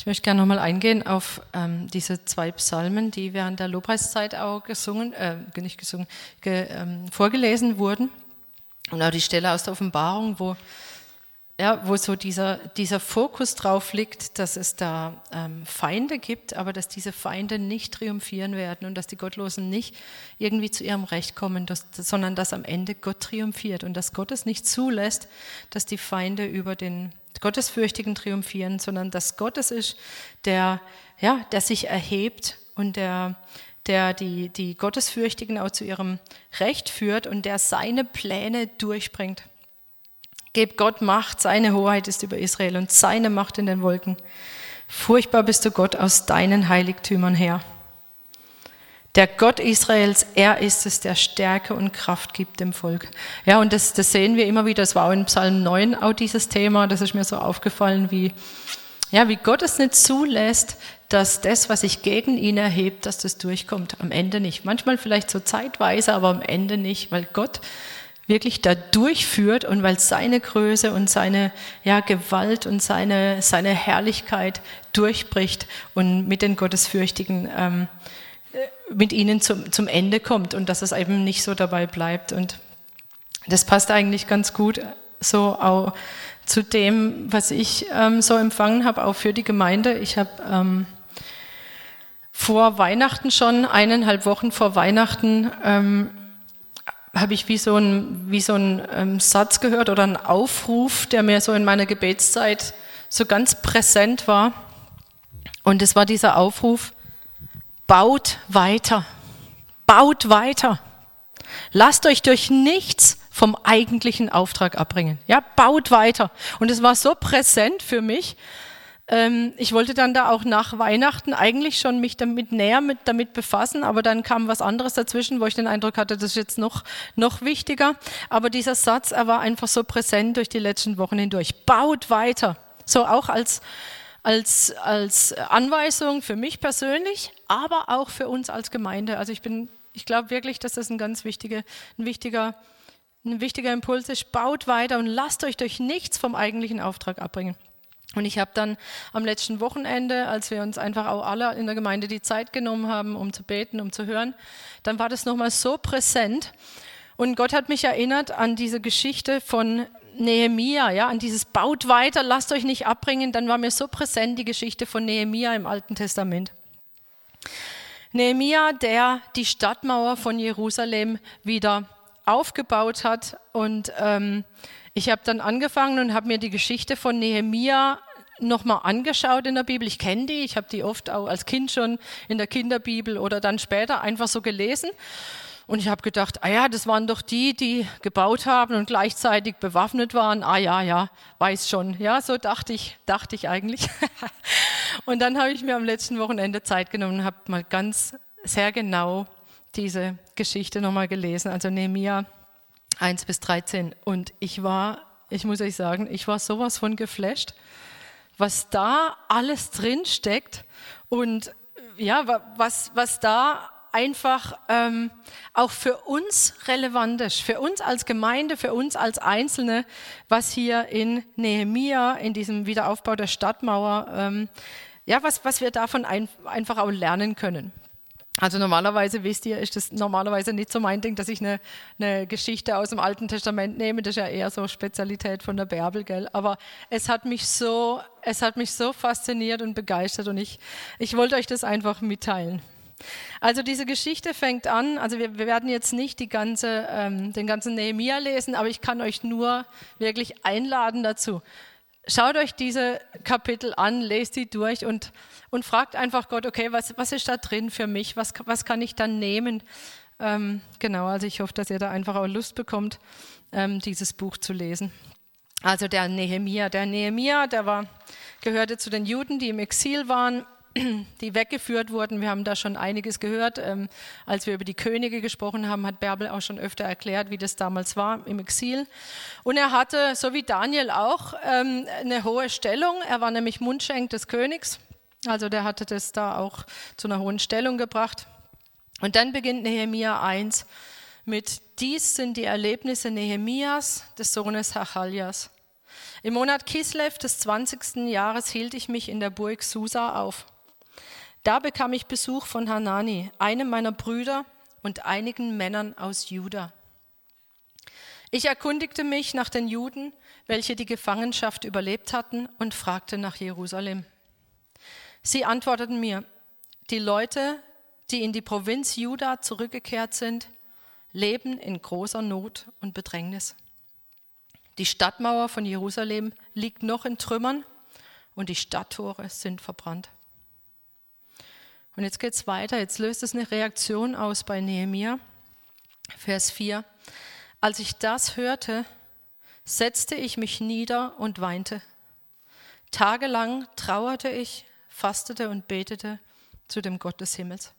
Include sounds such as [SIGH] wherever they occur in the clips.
Ich möchte gerne nochmal eingehen auf ähm, diese zwei Psalmen, die während der Lobpreiszeit auch gesungen, äh, nicht gesungen, ge, ähm, vorgelesen wurden. Und auch die Stelle aus der Offenbarung, wo, ja, wo so dieser, dieser Fokus drauf liegt, dass es da ähm, Feinde gibt, aber dass diese Feinde nicht triumphieren werden und dass die Gottlosen nicht irgendwie zu ihrem Recht kommen, dass, sondern dass am Ende Gott triumphiert und dass Gott es nicht zulässt, dass die Feinde über den Gottesfürchtigen triumphieren, sondern dass Gott es ist, der, ja, der sich erhebt und der, der die, die Gottesfürchtigen auch zu ihrem Recht führt und der seine Pläne durchbringt. Gebt Gott Macht, seine Hoheit ist über Israel und seine Macht in den Wolken. Furchtbar bist du Gott aus deinen Heiligtümern her. Der Gott Israels, er ist es, der Stärke und Kraft gibt dem Volk. Ja, und das, das sehen wir immer wieder, das war auch in Psalm 9 auch dieses Thema, das ist mir so aufgefallen, wie, ja, wie Gott es nicht zulässt, dass das, was sich gegen ihn erhebt, dass das durchkommt. Am Ende nicht. Manchmal vielleicht so zeitweise, aber am Ende nicht, weil Gott wirklich da durchführt und weil seine Größe und seine ja, Gewalt und seine, seine Herrlichkeit durchbricht und mit den Gottesfürchtigen ähm, mit ihnen zum, zum Ende kommt und dass es eben nicht so dabei bleibt. Und das passt eigentlich ganz gut so auch zu dem, was ich ähm, so empfangen habe, auch für die Gemeinde. Ich habe ähm, vor Weihnachten schon, eineinhalb Wochen vor Weihnachten, ähm, habe ich wie so ein, wie so ein ähm, Satz gehört oder einen Aufruf, der mir so in meiner Gebetszeit so ganz präsent war. Und es war dieser Aufruf, baut weiter, baut weiter. Lasst euch durch nichts vom eigentlichen Auftrag abbringen. Ja, baut weiter. Und es war so präsent für mich. Ähm, ich wollte dann da auch nach Weihnachten eigentlich schon mich damit näher mit, damit befassen, aber dann kam was anderes dazwischen, wo ich den Eindruck hatte, das ist jetzt noch, noch wichtiger. Aber dieser Satz, er war einfach so präsent durch die letzten Wochen hindurch. Baut weiter. So auch als, als, als Anweisung für mich persönlich, aber auch für uns als Gemeinde. Also ich bin, ich glaube wirklich, dass das ein ganz wichtiger, ein wichtiger, ein wichtiger Impuls ist. Baut weiter und lasst euch durch nichts vom eigentlichen Auftrag abbringen. Und ich habe dann am letzten Wochenende, als wir uns einfach auch alle in der Gemeinde die Zeit genommen haben, um zu beten, um zu hören, dann war das nochmal so präsent. Und Gott hat mich erinnert an diese Geschichte von Nehemia, ja, an dieses Baut weiter, lasst euch nicht abbringen, dann war mir so präsent die Geschichte von Nehemia im Alten Testament. Nehemia, der die Stadtmauer von Jerusalem wieder aufgebaut hat und ähm, ich habe dann angefangen und habe mir die Geschichte von Nehemia nochmal angeschaut in der Bibel. Ich kenne die, ich habe die oft auch als Kind schon in der Kinderbibel oder dann später einfach so gelesen. Und ich habe gedacht, ah ja, das waren doch die, die gebaut haben und gleichzeitig bewaffnet waren. Ah ja, ja, weiß schon. Ja, so dachte ich, dachte ich eigentlich. [LAUGHS] und dann habe ich mir am letzten Wochenende Zeit genommen und habe mal ganz sehr genau diese Geschichte nochmal gelesen. Also Nehemiah 1 bis 13. Und ich war, ich muss euch sagen, ich war sowas von geflasht, was da alles drin steckt und ja, was, was da einfach ähm, auch für uns relevant ist, für uns als Gemeinde, für uns als Einzelne, was hier in Nehemia, in diesem Wiederaufbau der Stadtmauer, ähm, ja, was, was wir davon ein, einfach auch lernen können. Also normalerweise, wisst ihr, ist das normalerweise nicht so mein Ding, dass ich eine, eine, Geschichte aus dem Alten Testament nehme. Das ist ja eher so Spezialität von der Bärbel, gell? Aber es hat mich so, es hat mich so fasziniert und begeistert und ich, ich wollte euch das einfach mitteilen. Also diese Geschichte fängt an, also wir, wir werden jetzt nicht die ganze, ähm, den ganzen Nehemia lesen, aber ich kann euch nur wirklich einladen dazu. Schaut euch diese Kapitel an, lest sie durch und, und fragt einfach Gott, okay, was, was ist da drin für mich? Was, was kann ich dann nehmen? Ähm, genau, also ich hoffe, dass ihr da einfach auch Lust bekommt, ähm, dieses Buch zu lesen. Also der Nehemia, der Nehemia, der war, gehörte zu den Juden, die im Exil waren die weggeführt wurden. Wir haben da schon einiges gehört. Ähm, als wir über die Könige gesprochen haben, hat Bärbel auch schon öfter erklärt, wie das damals war im Exil. Und er hatte, so wie Daniel auch, ähm, eine hohe Stellung. Er war nämlich Mundschenk des Königs. Also der hatte das da auch zu einer hohen Stellung gebracht. Und dann beginnt Nehemia 1 mit, dies sind die Erlebnisse Nehemias, des Sohnes Hachaljas. Im Monat Kislev des 20. Jahres hielt ich mich in der Burg Susa auf. Da bekam ich Besuch von Hanani, einem meiner Brüder und einigen Männern aus Juda. Ich erkundigte mich nach den Juden, welche die Gefangenschaft überlebt hatten, und fragte nach Jerusalem. Sie antworteten mir, die Leute, die in die Provinz Juda zurückgekehrt sind, leben in großer Not und Bedrängnis. Die Stadtmauer von Jerusalem liegt noch in Trümmern und die Stadttore sind verbrannt. Und jetzt geht es weiter, jetzt löst es eine Reaktion aus bei Nehemia, Vers 4. Als ich das hörte, setzte ich mich nieder und weinte. Tagelang trauerte ich, fastete und betete zu dem Gott des Himmels.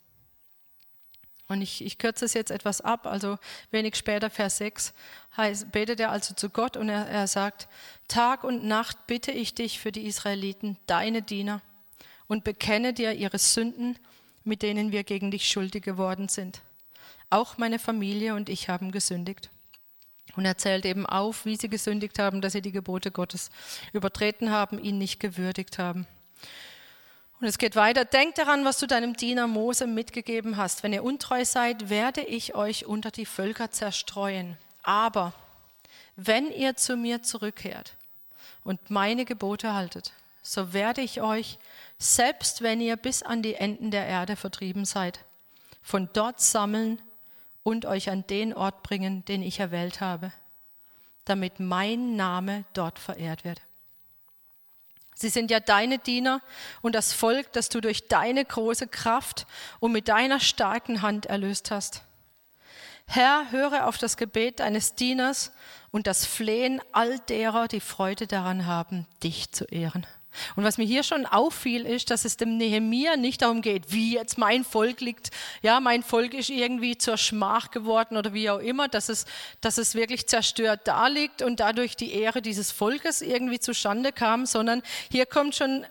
Und ich, ich kürze es jetzt etwas ab, also wenig später, Vers 6, heißt, betet er also zu Gott und er, er sagt, Tag und Nacht bitte ich dich für die Israeliten, deine Diener, und bekenne dir ihre Sünden, mit denen wir gegen dich schuldig geworden sind. Auch meine Familie und ich haben gesündigt. Und er zählt eben auf, wie sie gesündigt haben, dass sie die Gebote Gottes übertreten haben, ihn nicht gewürdigt haben. Und es geht weiter. Denk daran, was du deinem Diener Mose mitgegeben hast. Wenn ihr untreu seid, werde ich euch unter die Völker zerstreuen. Aber wenn ihr zu mir zurückkehrt und meine Gebote haltet, so werde ich euch selbst wenn ihr bis an die Enden der Erde vertrieben seid, von dort sammeln und euch an den Ort bringen, den ich erwählt habe, damit mein Name dort verehrt wird. Sie sind ja deine Diener und das Volk, das du durch deine große Kraft und mit deiner starken Hand erlöst hast. Herr, höre auf das Gebet deines Dieners und das Flehen all derer, die Freude daran haben, dich zu ehren. Und was mir hier schon auffiel, ist, dass es dem Nehemia nicht darum geht, wie jetzt mein Volk liegt, ja, mein Volk ist irgendwie zur Schmach geworden oder wie auch immer, dass es, dass es wirklich zerstört da liegt und dadurch die Ehre dieses Volkes irgendwie zustande kam, sondern hier kommt schon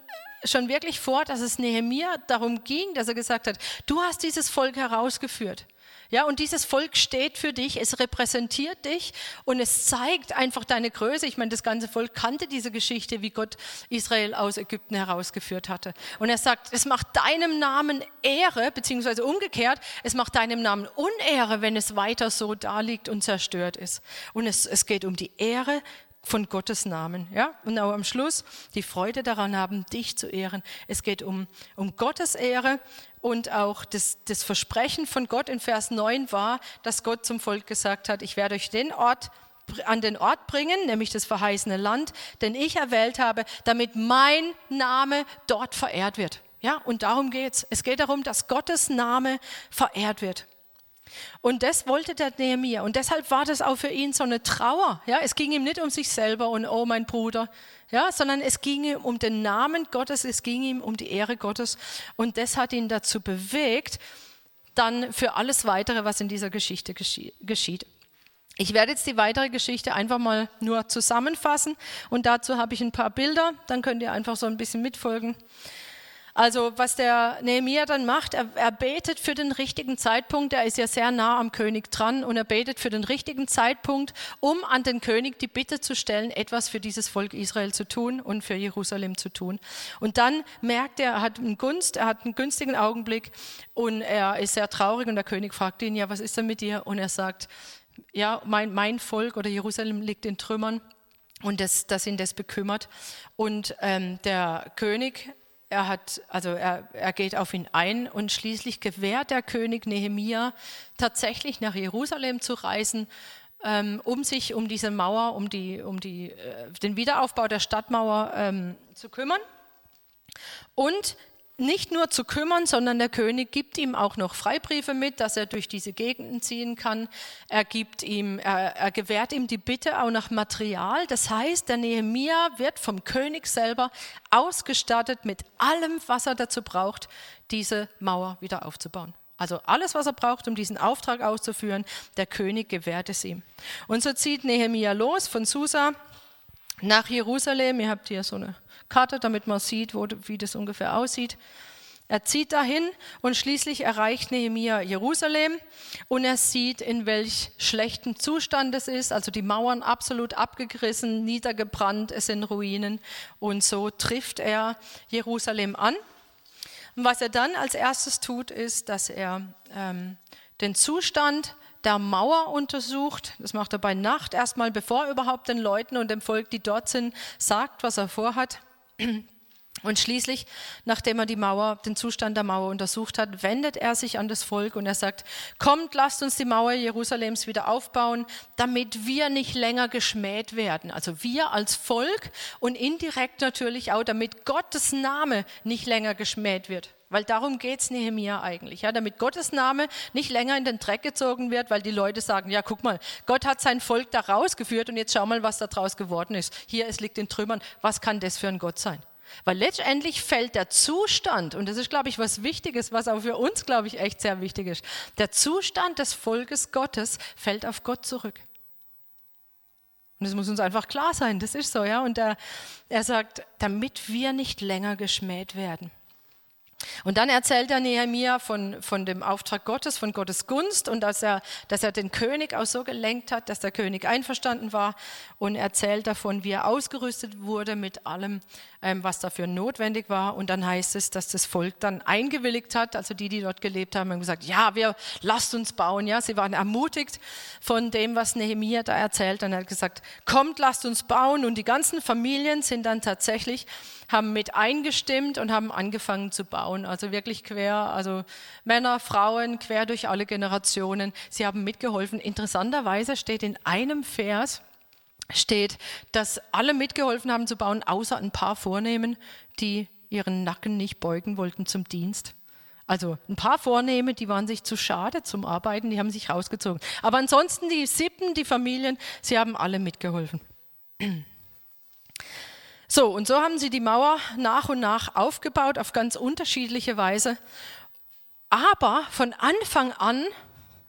schon wirklich vor, dass es Nehemia darum ging, dass er gesagt hat, du hast dieses Volk herausgeführt. Ja, und dieses Volk steht für dich, es repräsentiert dich und es zeigt einfach deine Größe. Ich meine, das ganze Volk kannte diese Geschichte, wie Gott Israel aus Ägypten herausgeführt hatte. Und er sagt, es macht deinem Namen Ehre, beziehungsweise umgekehrt, es macht deinem Namen Unehre, wenn es weiter so da liegt und zerstört ist. Und es, es geht um die Ehre von Gottes Namen. Ja? Und auch am Schluss die Freude daran haben, dich zu ehren. Es geht um, um Gottes Ehre und auch das, das Versprechen von Gott in Vers 9 war, dass Gott zum Volk gesagt hat, ich werde euch den Ort an den Ort bringen, nämlich das verheißene Land, den ich erwählt habe, damit mein Name dort verehrt wird. Ja, und darum geht's. Es geht darum, dass Gottes Name verehrt wird. Und das wollte der Nehemiah. Und deshalb war das auch für ihn so eine Trauer. Ja, es ging ihm nicht um sich selber und oh mein Bruder, ja, sondern es ging ihm um den Namen Gottes, es ging ihm um die Ehre Gottes. Und das hat ihn dazu bewegt, dann für alles weitere, was in dieser Geschichte geschieht. Ich werde jetzt die weitere Geschichte einfach mal nur zusammenfassen und dazu habe ich ein paar Bilder, dann könnt ihr einfach so ein bisschen mitfolgen. Also was der Nehemiah dann macht, er, er, betet für den richtigen Zeitpunkt, er ist ja sehr nah am König dran und er betet für den richtigen Zeitpunkt, um an den König die Bitte zu stellen, etwas für dieses Volk Israel zu tun und für Jerusalem zu tun. Und dann merkt er, er hat einen Gunst, er hat einen günstigen Augenblick und er ist sehr traurig und der König fragt ihn, ja, was ist denn mit dir? Und er sagt, ja, mein, mein Volk oder Jerusalem liegt in Trümmern. Und das, das ihn das bekümmert. Und ähm, der König er, hat, also er, er geht auf ihn ein und schließlich gewährt der König Nehemia tatsächlich nach Jerusalem zu reisen, ähm, um sich um diese Mauer, um, die, um die, äh, den Wiederaufbau der Stadtmauer ähm, zu kümmern. Und nicht nur zu kümmern, sondern der König gibt ihm auch noch Freibriefe mit, dass er durch diese Gegenden ziehen kann. Er gibt ihm, er, er gewährt ihm die Bitte auch nach Material. Das heißt, der Nehemia wird vom König selber ausgestattet mit allem, was er dazu braucht, diese Mauer wieder aufzubauen. Also alles, was er braucht, um diesen Auftrag auszuführen, der König gewährt es ihm. Und so zieht Nehemia los von Susa nach Jerusalem. Ihr habt hier so eine Karte, damit man sieht, wo, wie das ungefähr aussieht. Er zieht dahin und schließlich erreicht Nehemia Jerusalem und er sieht, in welch schlechtem Zustand es ist. Also die Mauern absolut abgerissen, niedergebrannt, es sind Ruinen. Und so trifft er Jerusalem an. Und was er dann als erstes tut, ist, dass er ähm, den Zustand der Mauer untersucht. Das macht er bei Nacht erstmal, bevor er überhaupt den Leuten und dem Volk, die dort sind, sagt, was er vorhat. Und schließlich, nachdem er die Mauer, den Zustand der Mauer untersucht hat, wendet er sich an das Volk und er sagt, kommt, lasst uns die Mauer Jerusalems wieder aufbauen, damit wir nicht länger geschmäht werden. Also wir als Volk und indirekt natürlich auch, damit Gottes Name nicht länger geschmäht wird. Weil darum geht es Nehemia eigentlich, ja, damit Gottes Name nicht länger in den Dreck gezogen wird, weil die Leute sagen, ja, guck mal, Gott hat sein Volk da rausgeführt und jetzt schau mal, was da draus geworden ist. Hier, es liegt in Trümmern. Was kann das für ein Gott sein? Weil letztendlich fällt der Zustand, und das ist, glaube ich, was Wichtiges, was auch für uns, glaube ich, echt sehr wichtig ist, der Zustand des Volkes Gottes fällt auf Gott zurück. Und das muss uns einfach klar sein, das ist so, ja. Und er, er sagt, damit wir nicht länger geschmäht werden. Und dann erzählt er Nehemia von, von dem Auftrag Gottes, von Gottes Gunst und dass er, dass er den König auch so gelenkt hat, dass der König einverstanden war und erzählt davon, wie er ausgerüstet wurde mit allem, ähm, was dafür notwendig war. Und dann heißt es, dass das Volk dann eingewilligt hat, also die, die dort gelebt haben, haben gesagt, ja, wir lasst uns bauen. Ja, sie waren ermutigt von dem, was Nehemia da erzählt. Und er hat gesagt, kommt, lasst uns bauen. Und die ganzen Familien sind dann tatsächlich haben mit eingestimmt und haben angefangen zu bauen. Also wirklich quer, also Männer, Frauen, quer durch alle Generationen. Sie haben mitgeholfen. Interessanterweise steht in einem Vers, steht, dass alle mitgeholfen haben zu bauen, außer ein paar Vornehmen, die ihren Nacken nicht beugen wollten zum Dienst. Also ein paar Vornehme, die waren sich zu schade zum Arbeiten, die haben sich rausgezogen. Aber ansonsten die Sippen, die Familien, sie haben alle mitgeholfen. So, und so haben sie die Mauer nach und nach aufgebaut auf ganz unterschiedliche Weise. Aber von Anfang an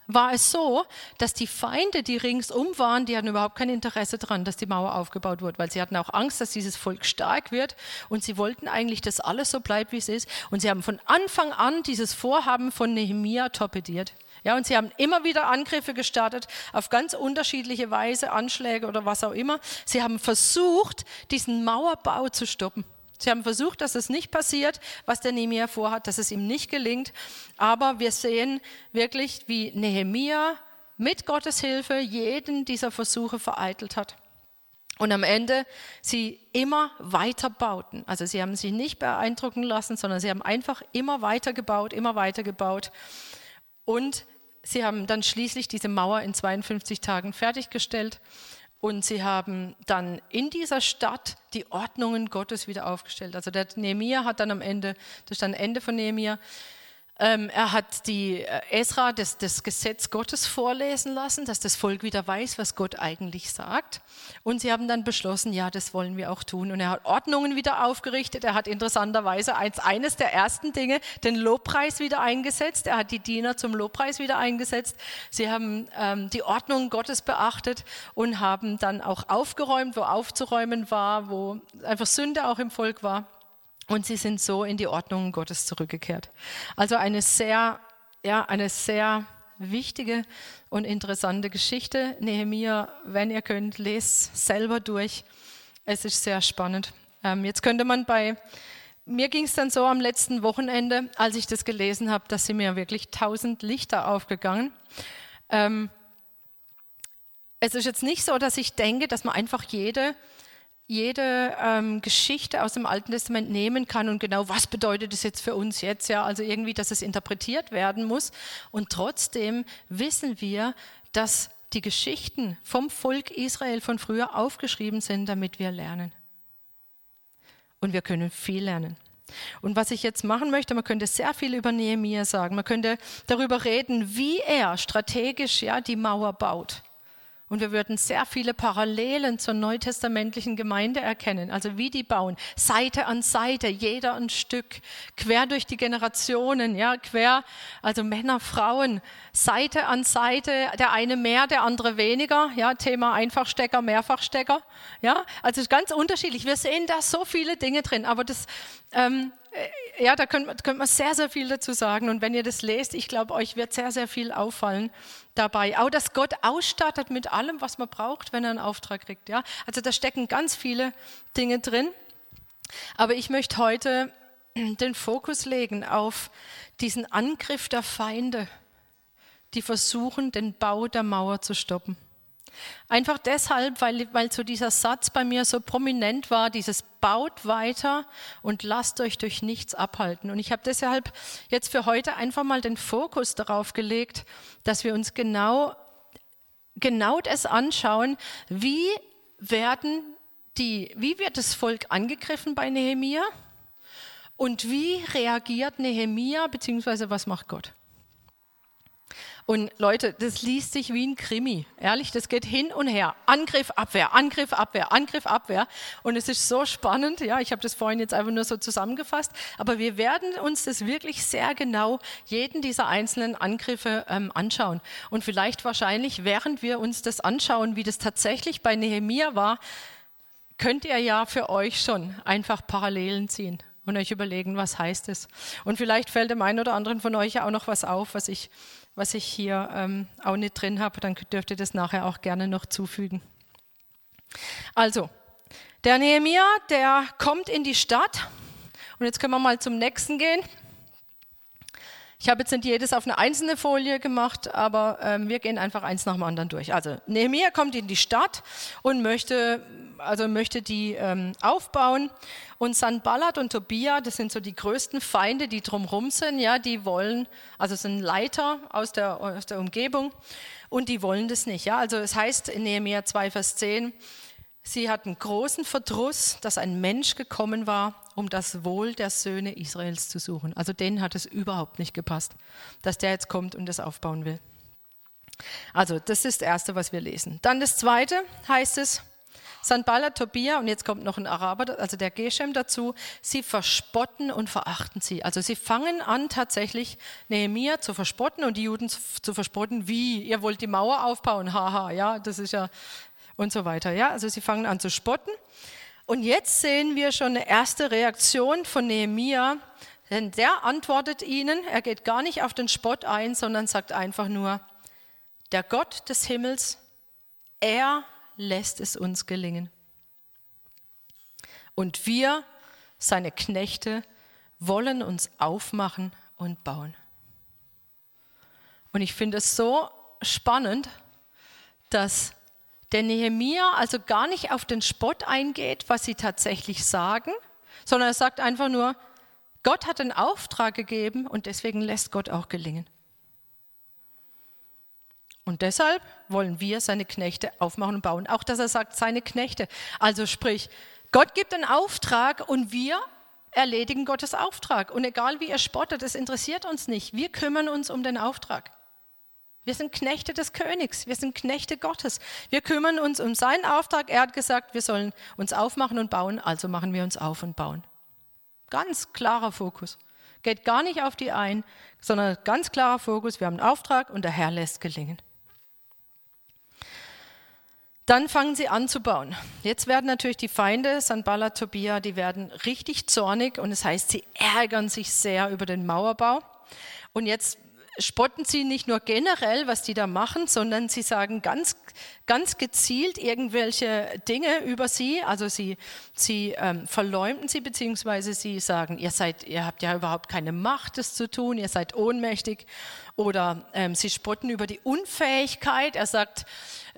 war es so, dass die Feinde, die ringsum waren, die hatten überhaupt kein Interesse daran, dass die Mauer aufgebaut wird, weil sie hatten auch Angst, dass dieses Volk stark wird und sie wollten eigentlich, dass alles so bleibt, wie es ist. Und sie haben von Anfang an dieses Vorhaben von Nehemia torpediert. Ja, und sie haben immer wieder Angriffe gestartet, auf ganz unterschiedliche Weise, Anschläge oder was auch immer. Sie haben versucht, diesen Mauerbau zu stoppen. Sie haben versucht, dass es nicht passiert, was der Nehemia vorhat, dass es ihm nicht gelingt. Aber wir sehen wirklich, wie Nehemia mit Gottes Hilfe jeden dieser Versuche vereitelt hat. Und am Ende sie immer weiter bauten. Also sie haben sich nicht beeindrucken lassen, sondern sie haben einfach immer weiter gebaut, immer weiter gebaut. Und sie haben dann schließlich diese Mauer in 52 Tagen fertiggestellt und sie haben dann in dieser Stadt die Ordnungen Gottes wieder aufgestellt. Also der Nehemiah hat dann am Ende, das ist dann Ende von Nehemiah, ähm, er hat die äh, Esra das, das, Gesetz Gottes vorlesen lassen, dass das Volk wieder weiß, was Gott eigentlich sagt. Und sie haben dann beschlossen, ja, das wollen wir auch tun. Und er hat Ordnungen wieder aufgerichtet. Er hat interessanterweise als eines der ersten Dinge den Lobpreis wieder eingesetzt. Er hat die Diener zum Lobpreis wieder eingesetzt. Sie haben ähm, die Ordnungen Gottes beachtet und haben dann auch aufgeräumt, wo aufzuräumen war, wo einfach Sünde auch im Volk war. Und sie sind so in die Ordnung Gottes zurückgekehrt. Also eine sehr, ja, eine sehr wichtige und interessante Geschichte. Nehemiah, wenn ihr könnt, lest selber durch. Es ist sehr spannend. Ähm, jetzt könnte man bei, mir ging es dann so am letzten Wochenende, als ich das gelesen habe, dass sie mir wirklich tausend Lichter aufgegangen. Ähm, es ist jetzt nicht so, dass ich denke, dass man einfach jede jede ähm, Geschichte aus dem Alten Testament nehmen kann und genau, was bedeutet es jetzt für uns jetzt, ja, also irgendwie, dass es interpretiert werden muss. Und trotzdem wissen wir, dass die Geschichten vom Volk Israel von früher aufgeschrieben sind, damit wir lernen. Und wir können viel lernen. Und was ich jetzt machen möchte, man könnte sehr viel über Nehemiah sagen. Man könnte darüber reden, wie er strategisch ja die Mauer baut. Und wir würden sehr viele Parallelen zur neutestamentlichen Gemeinde erkennen, also wie die bauen, Seite an Seite, jeder ein Stück, quer durch die Generationen, ja, quer, also Männer, Frauen, Seite an Seite, der eine mehr, der andere weniger, ja, Thema Einfachstecker, Mehrfachstecker, ja, also ganz unterschiedlich. Wir sehen da so viele Dinge drin, aber das ähm, ja, da könnte, könnte man sehr, sehr viel dazu sagen. Und wenn ihr das lest, ich glaube, euch wird sehr, sehr viel auffallen dabei. Auch, dass Gott ausstattet mit allem, was man braucht, wenn er einen Auftrag kriegt. Ja? Also da stecken ganz viele Dinge drin. Aber ich möchte heute den Fokus legen auf diesen Angriff der Feinde, die versuchen, den Bau der Mauer zu stoppen. Einfach deshalb, weil, weil so dieser Satz bei mir so prominent war, dieses baut weiter und lasst euch durch nichts abhalten. Und ich habe deshalb jetzt für heute einfach mal den Fokus darauf gelegt, dass wir uns genau, genau das anschauen, wie werden die, wie wird das Volk angegriffen bei Nehemia und wie reagiert Nehemia, beziehungsweise was macht Gott? Und Leute, das liest sich wie ein Krimi. Ehrlich, das geht hin und her. Angriff, Abwehr, Angriff, Abwehr, Angriff, Abwehr. Und es ist so spannend. Ja, ich habe das vorhin jetzt einfach nur so zusammengefasst. Aber wir werden uns das wirklich sehr genau, jeden dieser einzelnen Angriffe ähm, anschauen. Und vielleicht wahrscheinlich, während wir uns das anschauen, wie das tatsächlich bei Nehemia war, könnt ihr ja für euch schon einfach Parallelen ziehen und euch überlegen, was heißt es. Und vielleicht fällt dem einen oder anderen von euch ja auch noch was auf, was ich was ich hier ähm, auch nicht drin habe, dann dürft ihr das nachher auch gerne noch zufügen. Also, der Nehemiah, der kommt in die Stadt. Und jetzt können wir mal zum nächsten gehen. Ich habe jetzt nicht jedes auf eine einzelne Folie gemacht, aber ähm, wir gehen einfach eins nach dem anderen durch. Also Nehemiah kommt in die Stadt und möchte, also möchte die ähm, aufbauen. Und Sanballat und Tobia, das sind so die größten Feinde, die drumherum sind, ja, die wollen, also sind Leiter aus der, aus der Umgebung und die wollen das nicht. Ja. Also es heißt in Nehemiah 2, Vers 10, sie hatten großen Verdruss, dass ein Mensch gekommen war, um das Wohl der Söhne Israels zu suchen. Also denen hat es überhaupt nicht gepasst, dass der jetzt kommt und das aufbauen will. Also das ist das Erste, was wir lesen. Dann das Zweite heißt es, Sanballat, Tobia und jetzt kommt noch ein Araber, also der Geshem dazu, sie verspotten und verachten sie. Also sie fangen an tatsächlich Nehemia zu verspotten und die Juden zu verspotten, wie, ihr wollt die Mauer aufbauen, haha, ja, das ist ja und so weiter. Ja, also sie fangen an zu spotten. Und jetzt sehen wir schon eine erste Reaktion von Nehemia, denn der antwortet ihnen, er geht gar nicht auf den Spott ein, sondern sagt einfach nur, der Gott des Himmels, er lässt es uns gelingen. Und wir, seine Knechte, wollen uns aufmachen und bauen. Und ich finde es so spannend, dass der Nehemia also gar nicht auf den Spott eingeht, was sie tatsächlich sagen, sondern er sagt einfach nur, Gott hat einen Auftrag gegeben und deswegen lässt Gott auch gelingen. Und deshalb wollen wir seine Knechte aufmachen und bauen. Auch dass er sagt, seine Knechte. Also sprich, Gott gibt einen Auftrag und wir erledigen Gottes Auftrag. Und egal wie er spottet, das interessiert uns nicht. Wir kümmern uns um den Auftrag. Wir sind Knechte des Königs, wir sind Knechte Gottes. Wir kümmern uns um seinen Auftrag. Er hat gesagt, wir sollen uns aufmachen und bauen, also machen wir uns auf und bauen. Ganz klarer Fokus. Geht gar nicht auf die ein, sondern ganz klarer Fokus. Wir haben einen Auftrag und der Herr lässt gelingen. Dann fangen sie an zu bauen. Jetzt werden natürlich die Feinde, Sanballat, Tobia, die werden richtig zornig und es das heißt, sie ärgern sich sehr über den Mauerbau. Und jetzt spotten sie nicht nur generell, was die da machen, sondern sie sagen ganz, ganz gezielt irgendwelche Dinge über sie. Also sie, sie ähm, verleumden sie, beziehungsweise sie sagen, ihr seid, ihr habt ja überhaupt keine Macht, das zu tun, ihr seid ohnmächtig. Oder ähm, sie spotten über die Unfähigkeit. Er sagt,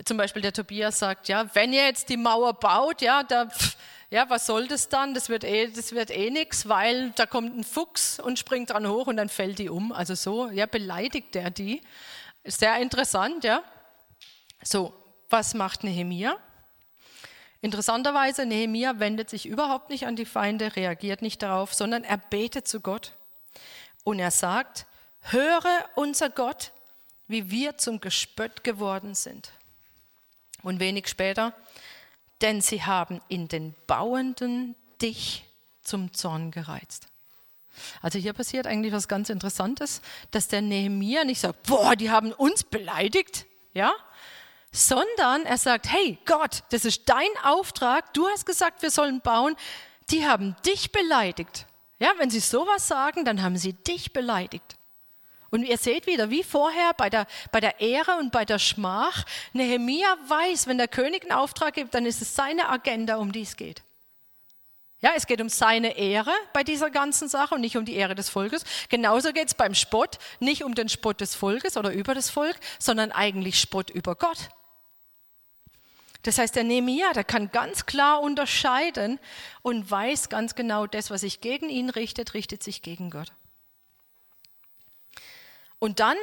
zum Beispiel der Tobias sagt, ja, wenn ihr jetzt die Mauer baut, ja, da, pff, ja, was soll das dann? Das wird eh, eh nichts, weil da kommt ein Fuchs und springt dran hoch und dann fällt die um. Also so, ja, beleidigt er die. Sehr interessant, ja. So, was macht Nehemia? Interessanterweise, Nehemia wendet sich überhaupt nicht an die Feinde, reagiert nicht darauf, sondern er betet zu Gott. Und er sagt, höre unser Gott, wie wir zum Gespött geworden sind. Und wenig später, denn sie haben in den Bauenden dich zum Zorn gereizt. Also hier passiert eigentlich was ganz Interessantes, dass der Nehemiah nicht sagt, boah, die haben uns beleidigt, ja, sondern er sagt, hey Gott, das ist dein Auftrag, du hast gesagt, wir sollen bauen, die haben dich beleidigt. Ja, wenn sie sowas sagen, dann haben sie dich beleidigt. Und ihr seht wieder, wie vorher bei der, bei der Ehre und bei der Schmach, Nehemia weiß, wenn der König einen Auftrag gibt, dann ist es seine Agenda, um die es geht. Ja, es geht um seine Ehre bei dieser ganzen Sache und nicht um die Ehre des Volkes. Genauso geht es beim Spott nicht um den Spott des Volkes oder über das Volk, sondern eigentlich Spott über Gott. Das heißt, der Nehemiah, der kann ganz klar unterscheiden und weiß ganz genau, das, was sich gegen ihn richtet, richtet sich gegen Gott. Und dann,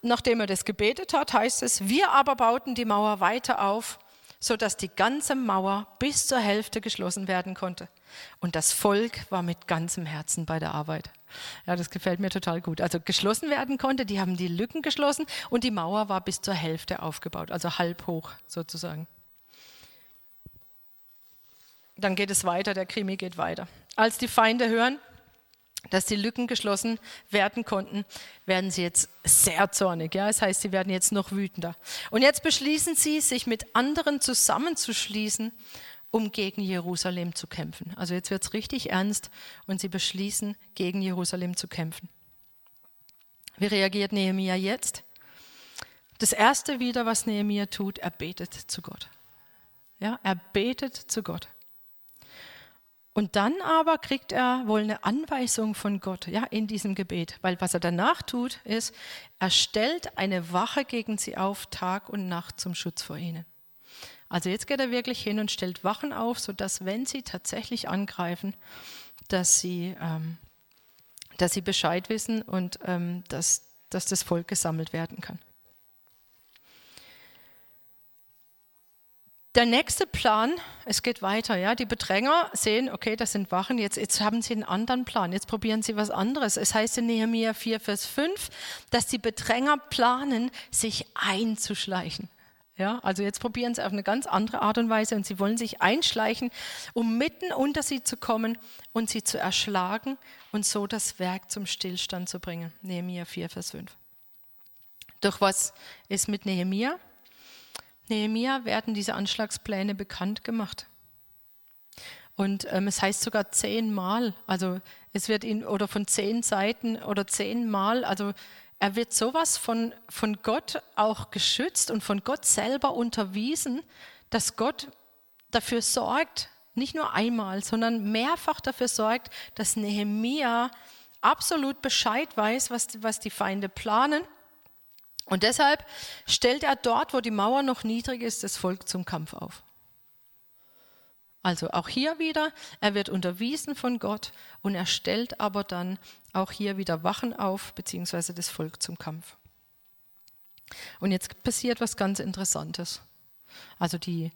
nachdem er das gebetet hat, heißt es, wir aber bauten die Mauer weiter auf, sodass die ganze Mauer bis zur Hälfte geschlossen werden konnte. Und das Volk war mit ganzem Herzen bei der Arbeit. Ja, das gefällt mir total gut. Also geschlossen werden konnte, die haben die Lücken geschlossen und die Mauer war bis zur Hälfte aufgebaut, also halb hoch sozusagen. Dann geht es weiter, der Krimi geht weiter. Als die Feinde hören, dass die Lücken geschlossen werden konnten, werden sie jetzt sehr zornig. Ja? Das heißt, sie werden jetzt noch wütender. Und jetzt beschließen sie, sich mit anderen zusammenzuschließen, um gegen Jerusalem zu kämpfen. Also jetzt wird es richtig ernst und sie beschließen, gegen Jerusalem zu kämpfen. Wie reagiert Nehemia jetzt? Das erste wieder, was Nehemia tut, er betet zu Gott. Ja, er betet zu Gott. Und dann aber kriegt er wohl eine Anweisung von Gott, ja, in diesem Gebet. Weil was er danach tut, ist, er stellt eine Wache gegen sie auf, Tag und Nacht zum Schutz vor ihnen. Also jetzt geht er wirklich hin und stellt Wachen auf, sodass, wenn sie tatsächlich angreifen, dass sie, ähm, dass sie Bescheid wissen und ähm, dass, dass das Volk gesammelt werden kann. Der nächste Plan, es geht weiter, ja. Die Bedränger sehen, okay, das sind Wachen, jetzt, jetzt haben sie einen anderen Plan, jetzt probieren sie was anderes. Es heißt in Nehemiah 4, Vers 5, dass die Bedränger planen, sich einzuschleichen. Ja, also jetzt probieren sie auf eine ganz andere Art und Weise und sie wollen sich einschleichen, um mitten unter sie zu kommen und sie zu erschlagen und so das Werk zum Stillstand zu bringen. Nehemiah 4, Vers 5. Doch was ist mit Nehemiah? Nehemia werden diese Anschlagspläne bekannt gemacht. Und ähm, es heißt sogar zehnmal, also es wird ihn oder von zehn Seiten oder zehnmal, also er wird sowas von, von Gott auch geschützt und von Gott selber unterwiesen, dass Gott dafür sorgt, nicht nur einmal, sondern mehrfach dafür sorgt, dass Nehemia absolut Bescheid weiß, was, was die Feinde planen und deshalb stellt er dort, wo die Mauer noch niedrig ist, das Volk zum Kampf auf. Also auch hier wieder, er wird unterwiesen von Gott und er stellt aber dann auch hier wieder Wachen auf, beziehungsweise das Volk zum Kampf. Und jetzt passiert was ganz Interessantes. Also die,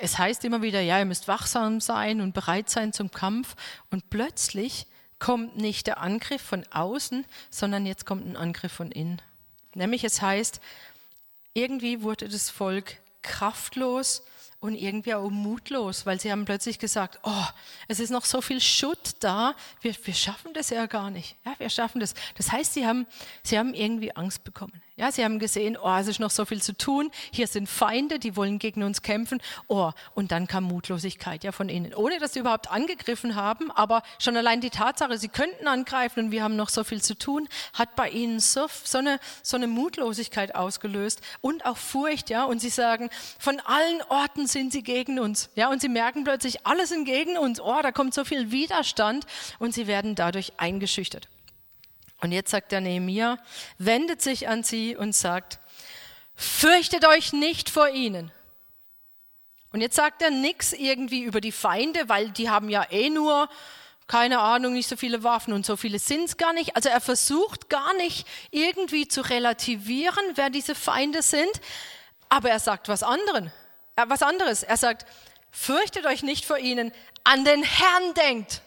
es heißt immer wieder, ja, ihr müsst wachsam sein und bereit sein zum Kampf. Und plötzlich kommt nicht der Angriff von außen, sondern jetzt kommt ein Angriff von innen. Nämlich es heißt, irgendwie wurde das Volk kraftlos und irgendwie auch mutlos, weil sie haben plötzlich gesagt, oh, es ist noch so viel Schutt da, wir, wir schaffen das ja gar nicht. Ja, wir schaffen das. Das heißt, sie haben, sie haben irgendwie Angst bekommen. Ja, sie haben gesehen, oh, es ist noch so viel zu tun. Hier sind Feinde, die wollen gegen uns kämpfen. Oh, und dann kam Mutlosigkeit ja von ihnen, ohne dass sie überhaupt angegriffen haben. Aber schon allein die Tatsache, sie könnten angreifen und wir haben noch so viel zu tun, hat bei ihnen so, so, eine, so eine Mutlosigkeit ausgelöst und auch Furcht. Ja, und sie sagen, von allen Orten sind sie gegen uns. Ja, und sie merken plötzlich, alle sind gegen uns. Oh, da kommt so viel Widerstand und sie werden dadurch eingeschüchtert. Und jetzt sagt der Nehemiah, wendet sich an sie und sagt, fürchtet euch nicht vor ihnen. Und jetzt sagt er nichts irgendwie über die Feinde, weil die haben ja eh nur, keine Ahnung, nicht so viele Waffen und so viele sind es gar nicht. Also er versucht gar nicht irgendwie zu relativieren, wer diese Feinde sind, aber er sagt was anderen, äh, was anderes. Er sagt, fürchtet euch nicht vor ihnen, an den Herrn denkt,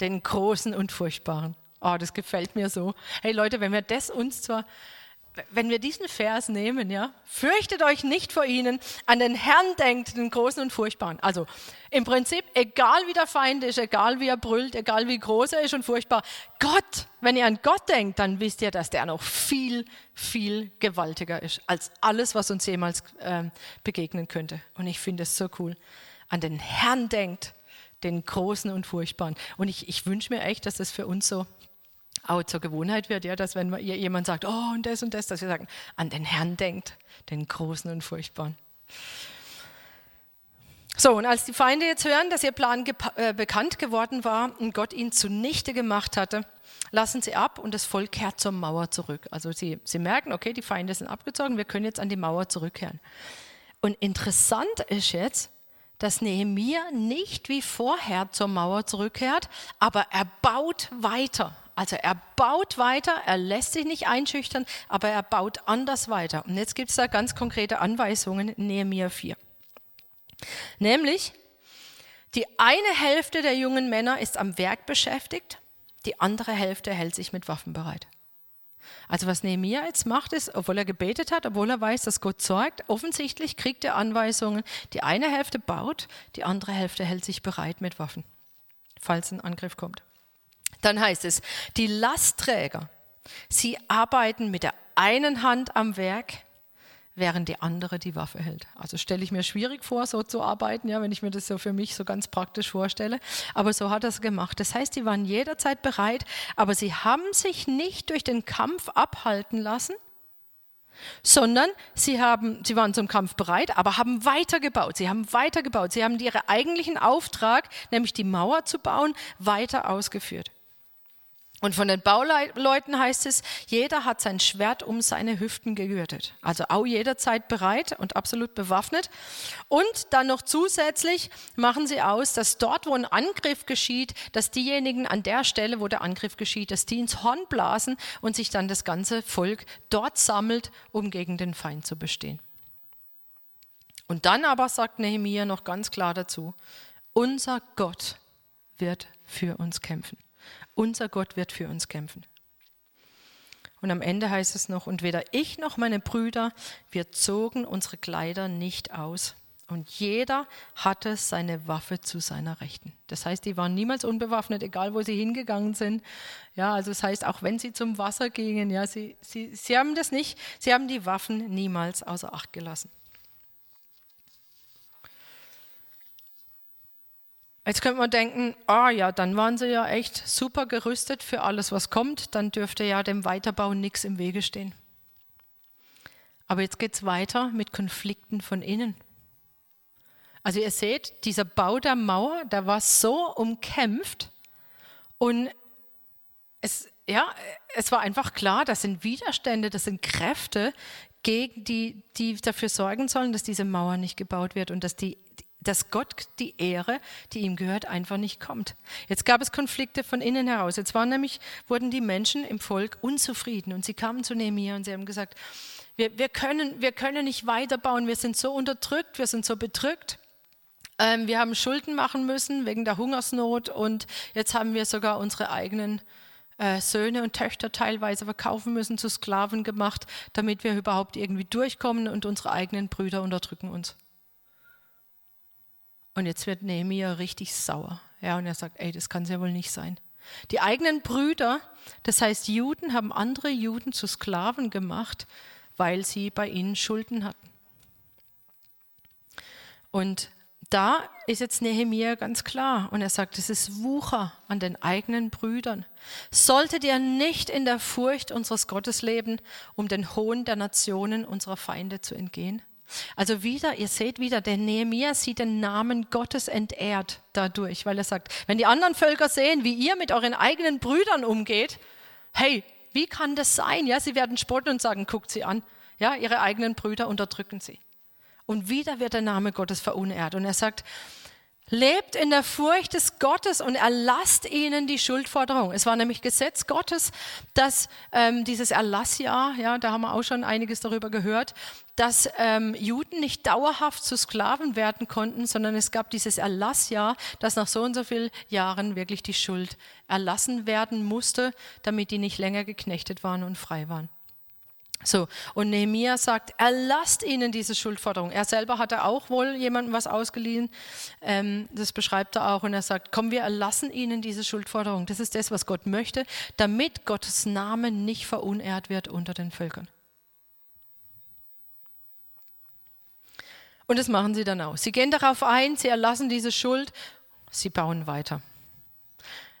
den Großen und Furchtbaren. Oh, das gefällt mir so. Hey Leute, wenn wir das uns zwar, wenn wir diesen Vers nehmen, ja, fürchtet euch nicht vor ihnen, an den Herrn denkt, den Großen und Furchtbaren. Also im Prinzip, egal wie der Feind ist, egal wie er brüllt, egal wie groß er ist und furchtbar, Gott, wenn ihr an Gott denkt, dann wisst ihr, dass der noch viel, viel gewaltiger ist als alles, was uns jemals äh, begegnen könnte. Und ich finde es so cool. An den Herrn denkt, den Großen und Furchtbaren. Und ich, ich wünsche mir echt, dass das für uns so auch zur Gewohnheit wird, ja, dass wenn jemand sagt, oh und das und das, dass wir sagen, an den Herrn denkt, den Großen und Furchtbaren. So, und als die Feinde jetzt hören, dass ihr Plan äh, bekannt geworden war und Gott ihn zunichte gemacht hatte, lassen sie ab und das Volk kehrt zur Mauer zurück. Also sie, sie merken, okay, die Feinde sind abgezogen, wir können jetzt an die Mauer zurückkehren. Und interessant ist jetzt, dass Nehemia nicht wie vorher zur Mauer zurückkehrt, aber er baut weiter. Also er baut weiter, er lässt sich nicht einschüchtern, aber er baut anders weiter. Und jetzt gibt es da ganz konkrete Anweisungen in Nehemia 4. Nämlich, die eine Hälfte der jungen Männer ist am Werk beschäftigt, die andere Hälfte hält sich mit Waffen bereit. Also was Nehemiah jetzt macht, ist, obwohl er gebetet hat, obwohl er weiß, dass Gott sorgt, offensichtlich kriegt er Anweisungen. Die eine Hälfte baut, die andere Hälfte hält sich bereit mit Waffen, falls ein Angriff kommt. Dann heißt es, die Lastträger, sie arbeiten mit der einen Hand am Werk, während die andere die Waffe hält. Also stelle ich mir schwierig vor, so zu arbeiten, ja, wenn ich mir das so für mich so ganz praktisch vorstelle. Aber so hat er es gemacht. Das heißt, die waren jederzeit bereit, aber sie haben sich nicht durch den Kampf abhalten lassen, sondern sie, haben, sie waren zum Kampf bereit, aber haben weitergebaut. Sie haben weitergebaut. Sie haben ihren eigentlichen Auftrag, nämlich die Mauer zu bauen, weiter ausgeführt. Und von den Bauleuten heißt es, jeder hat sein Schwert um seine Hüften gegürtet. Also auch jederzeit bereit und absolut bewaffnet. Und dann noch zusätzlich machen sie aus, dass dort, wo ein Angriff geschieht, dass diejenigen an der Stelle, wo der Angriff geschieht, dass die ins Horn blasen und sich dann das ganze Volk dort sammelt, um gegen den Feind zu bestehen. Und dann aber sagt Nehemiah noch ganz klar dazu, unser Gott wird für uns kämpfen. Unser Gott wird für uns kämpfen. Und am Ende heißt es noch, und weder ich noch meine Brüder, wir zogen unsere Kleider nicht aus. Und jeder hatte seine Waffe zu seiner Rechten. Das heißt, die waren niemals unbewaffnet, egal wo sie hingegangen sind. Ja, also das heißt, auch wenn sie zum Wasser gingen, ja, sie, sie, sie haben das nicht, sie haben die Waffen niemals außer Acht gelassen. Jetzt könnte man denken, ah ja, dann waren sie ja echt super gerüstet für alles, was kommt, dann dürfte ja dem Weiterbau nichts im Wege stehen. Aber jetzt geht es weiter mit Konflikten von innen. Also ihr seht, dieser Bau der Mauer, der war so umkämpft und es, ja, es war einfach klar, das sind Widerstände, das sind Kräfte, gegen die, die dafür sorgen sollen, dass diese Mauer nicht gebaut wird und dass die dass Gott die Ehre, die ihm gehört, einfach nicht kommt. Jetzt gab es Konflikte von innen heraus. Jetzt waren nämlich, wurden die Menschen im Volk unzufrieden und sie kamen zu Nehemiah und sie haben gesagt, wir, wir, können, wir können nicht weiterbauen, wir sind so unterdrückt, wir sind so bedrückt. Ähm, wir haben Schulden machen müssen wegen der Hungersnot und jetzt haben wir sogar unsere eigenen äh, Söhne und Töchter teilweise verkaufen müssen, zu Sklaven gemacht, damit wir überhaupt irgendwie durchkommen und unsere eigenen Brüder unterdrücken uns. Und jetzt wird Nehemiah richtig sauer. Ja, und er sagt, ey, das kann es ja wohl nicht sein. Die eigenen Brüder, das heißt Juden, haben andere Juden zu Sklaven gemacht, weil sie bei ihnen Schulden hatten. Und da ist jetzt Nehemiah ganz klar und er sagt, es ist Wucher an den eigenen Brüdern. Solltet ihr nicht in der Furcht unseres Gottes leben, um den Hohn der Nationen unserer Feinde zu entgehen? Also wieder, ihr seht wieder, der Nehemiah sieht den Namen Gottes entehrt dadurch, weil er sagt, wenn die anderen Völker sehen, wie ihr mit euren eigenen Brüdern umgeht, hey, wie kann das sein? Ja, sie werden spotten und sagen, guckt sie an. Ja, ihre eigenen Brüder unterdrücken sie. Und wieder wird der Name Gottes verunehrt. Und er sagt, Lebt in der Furcht des Gottes und erlasst ihnen die Schuldforderung. Es war nämlich Gesetz Gottes, dass ähm, dieses Erlassjahr, ja, da haben wir auch schon einiges darüber gehört, dass ähm, Juden nicht dauerhaft zu Sklaven werden konnten, sondern es gab dieses Erlassjahr, dass nach so und so vielen Jahren wirklich die Schuld erlassen werden musste, damit die nicht länger geknechtet waren und frei waren. So, und Nehemiah sagt, erlasst ihnen diese Schuldforderung. Er selber hatte auch wohl jemandem was ausgeliehen. Ähm, das beschreibt er auch. Und er sagt, komm, wir erlassen ihnen diese Schuldforderung. Das ist das, was Gott möchte, damit Gottes Name nicht verunehrt wird unter den Völkern. Und das machen sie dann auch. Sie gehen darauf ein, sie erlassen diese Schuld Sie bauen weiter.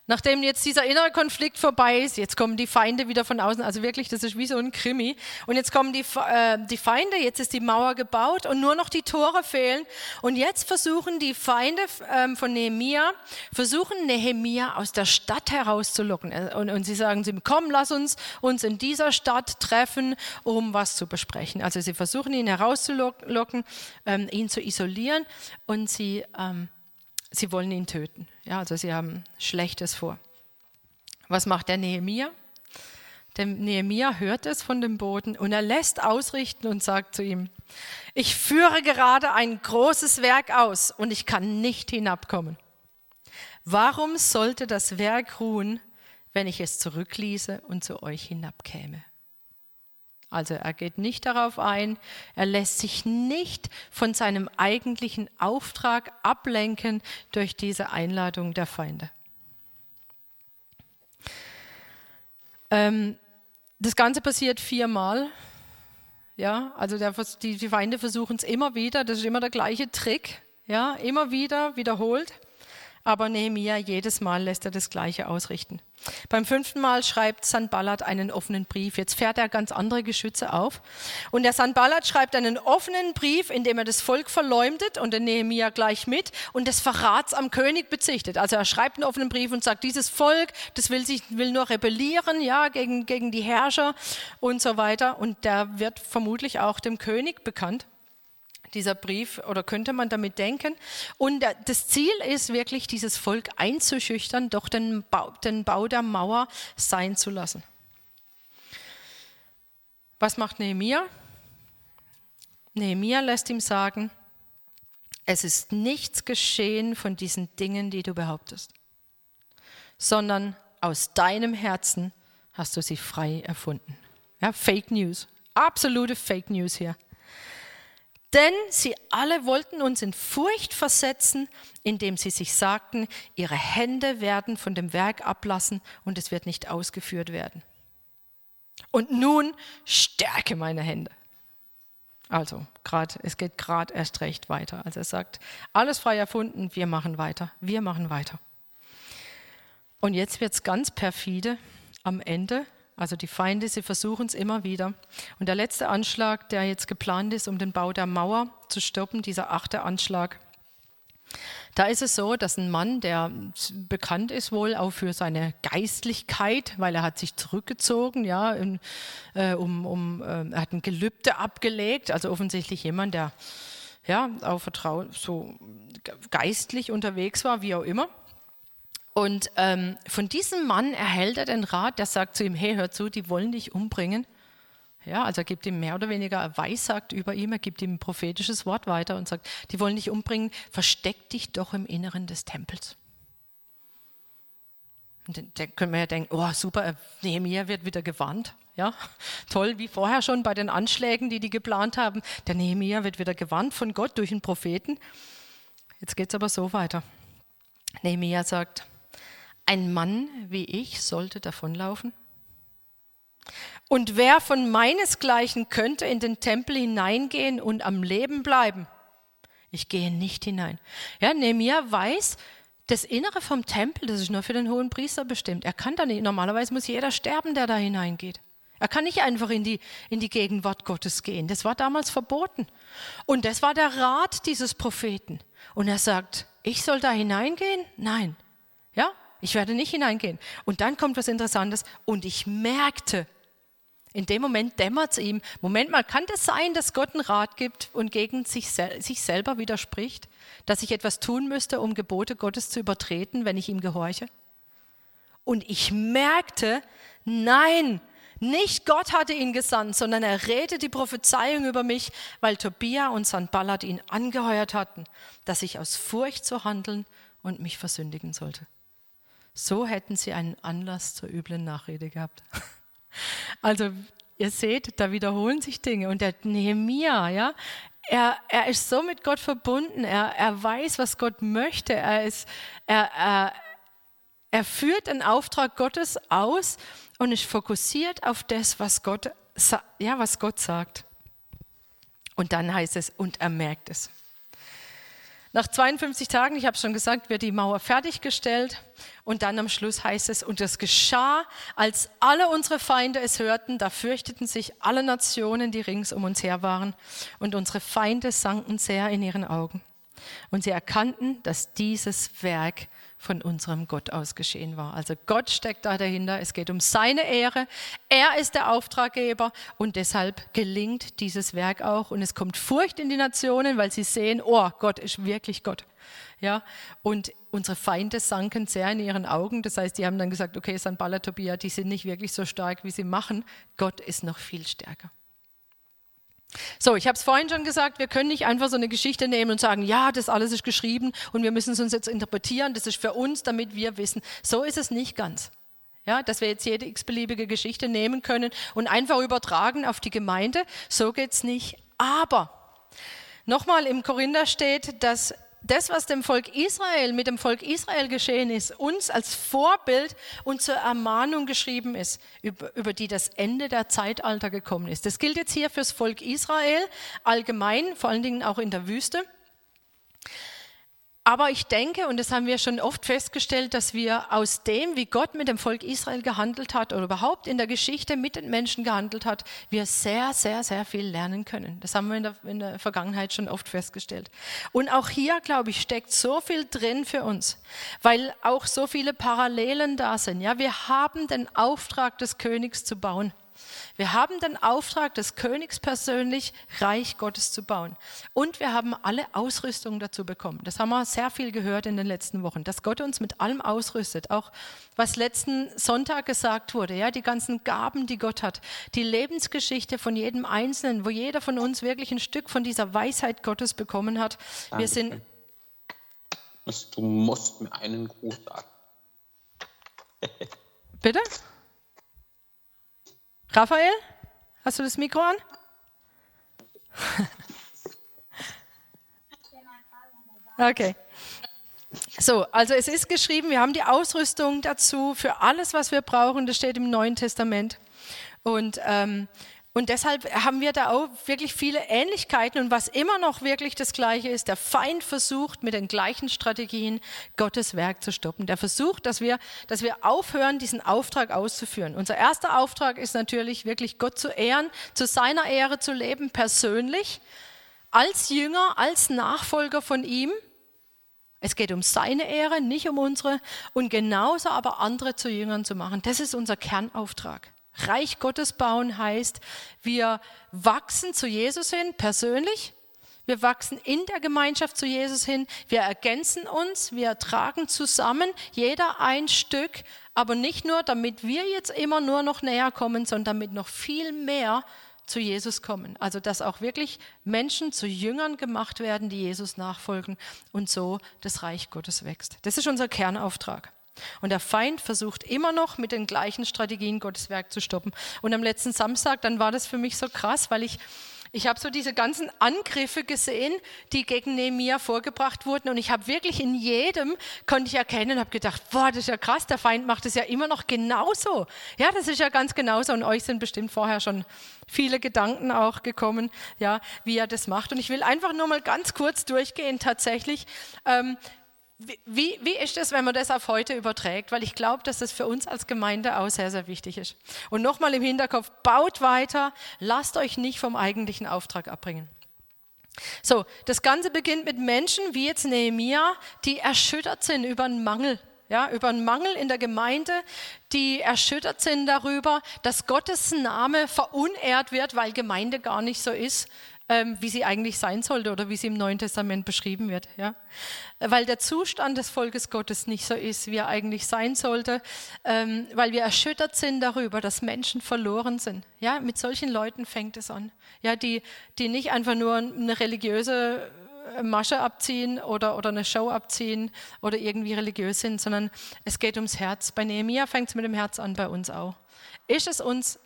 Nachdem jetzt dieser innere Konflikt vorbei ist, jetzt kommen die Feinde wieder von außen, also wirklich, das ist wie so ein Krimi. Und jetzt kommen die, äh, die Feinde, jetzt ist die Mauer gebaut und nur noch die Tore fehlen. Und jetzt versuchen die Feinde ähm, von Nehemia, versuchen Nehemia aus der Stadt herauszulocken. Äh, und, und sie sagen zu ihm, komm, lass uns uns in dieser Stadt treffen, um was zu besprechen. Also sie versuchen ihn herauszulocken, ähm, ihn zu isolieren und sie... Ähm, sie wollen ihn töten. Ja, also sie haben Schlechtes vor. Was macht der Nehemia? Der Nehemia hört es von dem Boden und er lässt ausrichten und sagt zu ihm, ich führe gerade ein großes Werk aus und ich kann nicht hinabkommen. Warum sollte das Werk ruhen, wenn ich es zurückließe und zu euch hinabkäme? Also er geht nicht darauf ein, er lässt sich nicht von seinem eigentlichen Auftrag ablenken durch diese Einladung der Feinde. Ähm, das Ganze passiert viermal. Ja, also der, die, die Feinde versuchen es immer wieder, das ist immer der gleiche Trick, ja, immer wieder wiederholt aber Nehemia jedes Mal lässt er das Gleiche ausrichten. Beim fünften Mal schreibt Sanballat einen offenen Brief. Jetzt fährt er ganz andere Geschütze auf. Und der Sanballat schreibt einen offenen Brief, in dem er das Volk verleumdet und der Nehemia gleich mit und des Verrats am König bezichtet. Also er schreibt einen offenen Brief und sagt, dieses Volk, das will, sich, will nur rebellieren, ja, gegen, gegen die Herrscher und so weiter. Und der wird vermutlich auch dem König bekannt dieser Brief, oder könnte man damit denken. Und das Ziel ist wirklich, dieses Volk einzuschüchtern, doch den Bau, den Bau der Mauer sein zu lassen. Was macht Nehemia? Nehemia lässt ihm sagen, es ist nichts geschehen von diesen Dingen, die du behauptest, sondern aus deinem Herzen hast du sie frei erfunden. Ja, Fake News, absolute Fake News hier. Denn sie alle wollten uns in Furcht versetzen, indem sie sich sagten, ihre Hände werden von dem Werk ablassen und es wird nicht ausgeführt werden. Und nun stärke meine Hände. Also, grad, es geht gerade erst recht weiter. Also er sagt, alles frei erfunden, wir machen weiter, wir machen weiter. Und jetzt wird es ganz perfide am Ende also die Feinde, sie versuchen es immer wieder. Und der letzte Anschlag, der jetzt geplant ist, um den Bau der Mauer zu stoppen, dieser achte Anschlag, da ist es so, dass ein Mann, der bekannt ist wohl auch für seine Geistlichkeit, weil er hat sich zurückgezogen, ja, in, äh, um, um, äh, er hat ein Gelübde abgelegt, also offensichtlich jemand, der ja auch vertraut, so geistlich unterwegs war, wie auch immer. Und ähm, von diesem Mann erhält er den Rat, der sagt zu ihm, hey, hör zu, die wollen dich umbringen. Ja, also er gibt ihm mehr oder weniger, er weissagt über ihm, er gibt ihm ein prophetisches Wort weiter und sagt, die wollen dich umbringen, versteck dich doch im Inneren des Tempels. Und dann können wir ja denken, oh super, Nehemiah wird wieder gewarnt. Ja, [LAUGHS] toll, wie vorher schon bei den Anschlägen, die die geplant haben. Der Nehemiah wird wieder gewarnt von Gott durch einen Propheten. Jetzt geht es aber so weiter. Nehemiah sagt, ein Mann wie ich sollte davonlaufen? Und wer von meinesgleichen könnte in den Tempel hineingehen und am Leben bleiben? Ich gehe nicht hinein. Ja, Nehemiah weiß, das Innere vom Tempel, das ist nur für den hohen Priester bestimmt. Er kann da nicht, normalerweise muss jeder sterben, der da hineingeht. Er kann nicht einfach in die, in die Gegenwart Gottes gehen. Das war damals verboten. Und das war der Rat dieses Propheten. Und er sagt, ich soll da hineingehen? Nein. Ja, ich werde nicht hineingehen. Und dann kommt was Interessantes. Und ich merkte, in dem Moment dämmert es ihm, Moment mal, kann das sein, dass Gott einen Rat gibt und gegen sich, sich selber widerspricht? Dass ich etwas tun müsste, um Gebote Gottes zu übertreten, wenn ich ihm gehorche? Und ich merkte, nein, nicht Gott hatte ihn gesandt, sondern er redete die Prophezeiung über mich, weil Tobia und Sanballat ihn angeheuert hatten, dass ich aus Furcht zu handeln und mich versündigen sollte. So hätten sie einen Anlass zur üblen Nachrede gehabt. [LAUGHS] Also ihr seht, da wiederholen sich Dinge. Und der Nehemia, ja, er, er ist so mit Gott verbunden. Er, er weiß, was Gott möchte. Er, ist, er, er, er führt den Auftrag Gottes aus und ist fokussiert auf das, was Gott, ja, was Gott sagt. Und dann heißt es, und er merkt es. Nach 52 Tagen, ich habe schon gesagt, wird die Mauer fertiggestellt und dann am Schluss heißt es, und es geschah, als alle unsere Feinde es hörten, da fürchteten sich alle Nationen, die rings um uns her waren, und unsere Feinde sanken sehr in ihren Augen. Und sie erkannten, dass dieses Werk von unserem Gott aus geschehen war. Also Gott steckt da dahinter, es geht um seine Ehre, er ist der Auftraggeber und deshalb gelingt dieses Werk auch und es kommt Furcht in die Nationen, weil sie sehen, oh, Gott ist wirklich Gott. Ja, und unsere Feinde sanken sehr in ihren Augen. Das heißt, die haben dann gesagt, okay, Sanballat, Tobia, die sind nicht wirklich so stark, wie sie machen. Gott ist noch viel stärker. So, ich habe es vorhin schon gesagt, wir können nicht einfach so eine Geschichte nehmen und sagen, ja, das alles ist geschrieben und wir müssen es uns jetzt interpretieren, das ist für uns, damit wir wissen. So ist es nicht ganz. Ja, dass wir jetzt jede x-beliebige Geschichte nehmen können und einfach übertragen auf die Gemeinde, so geht es nicht. Aber nochmal im Korinther steht, dass das, was dem Volk Israel, mit dem Volk Israel geschehen ist, uns als Vorbild und zur Ermahnung geschrieben ist, über, über die das Ende der Zeitalter gekommen ist. Das gilt jetzt hier fürs Volk Israel allgemein, vor allen Dingen auch in der Wüste. Aber ich denke, und das haben wir schon oft festgestellt, dass wir aus dem, wie Gott mit dem Volk Israel gehandelt hat oder überhaupt in der Geschichte mit den Menschen gehandelt hat, wir sehr, sehr, sehr viel lernen können. Das haben wir in der, in der Vergangenheit schon oft festgestellt. Und auch hier, glaube ich, steckt so viel drin für uns, weil auch so viele Parallelen da sind. Ja, wir haben den Auftrag des Königs zu bauen. Wir haben den Auftrag des Königs persönlich, Reich Gottes zu bauen. Und wir haben alle Ausrüstung dazu bekommen. Das haben wir sehr viel gehört in den letzten Wochen, dass Gott uns mit allem ausrüstet. Auch was letzten Sonntag gesagt wurde, ja, die ganzen Gaben, die Gott hat, die Lebensgeschichte von jedem Einzelnen, wo jeder von uns wirklich ein Stück von dieser Weisheit Gottes bekommen hat. Wir sind. Du musst mir einen Gruß sagen. Bitte? Raphael, hast du das Mikro an? Okay. So, also es ist geschrieben, wir haben die Ausrüstung dazu für alles, was wir brauchen. Das steht im Neuen Testament. Und ähm, und deshalb haben wir da auch wirklich viele Ähnlichkeiten. Und was immer noch wirklich das Gleiche ist, der Feind versucht mit den gleichen Strategien Gottes Werk zu stoppen. Der versucht, dass wir, dass wir aufhören, diesen Auftrag auszuführen. Unser erster Auftrag ist natürlich wirklich Gott zu ehren, zu seiner Ehre zu leben, persönlich, als Jünger, als Nachfolger von ihm. Es geht um seine Ehre, nicht um unsere. Und genauso aber andere zu Jüngern zu machen. Das ist unser Kernauftrag. Reich Gottes bauen heißt, wir wachsen zu Jesus hin, persönlich. Wir wachsen in der Gemeinschaft zu Jesus hin. Wir ergänzen uns. Wir tragen zusammen, jeder ein Stück. Aber nicht nur, damit wir jetzt immer nur noch näher kommen, sondern damit noch viel mehr zu Jesus kommen. Also, dass auch wirklich Menschen zu Jüngern gemacht werden, die Jesus nachfolgen und so das Reich Gottes wächst. Das ist unser Kernauftrag. Und der Feind versucht immer noch mit den gleichen Strategien Gottes Werk zu stoppen. Und am letzten Samstag, dann war das für mich so krass, weil ich ich habe so diese ganzen Angriffe gesehen, die gegen Nehemia vorgebracht wurden und ich habe wirklich in jedem konnte ich erkennen und habe gedacht, boah, das ist ja krass, der Feind macht es ja immer noch genauso. Ja, das ist ja ganz genauso und euch sind bestimmt vorher schon viele Gedanken auch gekommen, ja, wie er das macht. Und ich will einfach nur mal ganz kurz durchgehen tatsächlich, ähm, wie, wie ist es, wenn man das auf heute überträgt? Weil ich glaube, dass das für uns als Gemeinde auch sehr, sehr wichtig ist. Und nochmal im Hinterkopf, baut weiter, lasst euch nicht vom eigentlichen Auftrag abbringen. So, das Ganze beginnt mit Menschen wie jetzt Nehemia, die erschüttert sind über einen Mangel. Ja, über einen Mangel in der Gemeinde, die erschüttert sind darüber, dass Gottes Name verunehrt wird, weil Gemeinde gar nicht so ist, ähm, wie sie eigentlich sein sollte oder wie sie im Neuen Testament beschrieben wird. Ja? Weil der Zustand des Volkes Gottes nicht so ist, wie er eigentlich sein sollte, ähm, weil wir erschüttert sind darüber, dass Menschen verloren sind. Ja? Mit solchen Leuten fängt es an, ja? die, die nicht einfach nur eine religiöse äh, Masche abziehen oder, oder eine Show abziehen oder irgendwie religiös sind, sondern es geht ums Herz. Bei Nehemiah fängt es mit dem Herz an, bei uns auch. Ist es uns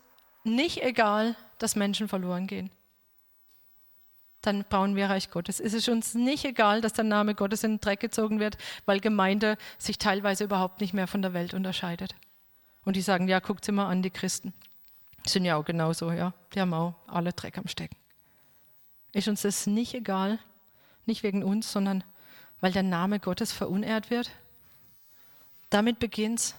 nicht egal, dass Menschen verloren gehen? Dann bauen wir Reich Gottes. Es ist uns nicht egal, dass der Name Gottes in den Dreck gezogen wird, weil Gemeinde sich teilweise überhaupt nicht mehr von der Welt unterscheidet. Und die sagen, ja, guckt sie mal an, die Christen. Die sind ja auch genauso, ja. Die haben auch alle Dreck am Stecken. Ist uns das nicht egal, nicht wegen uns, sondern weil der Name Gottes verunehrt wird? Damit beginnt's.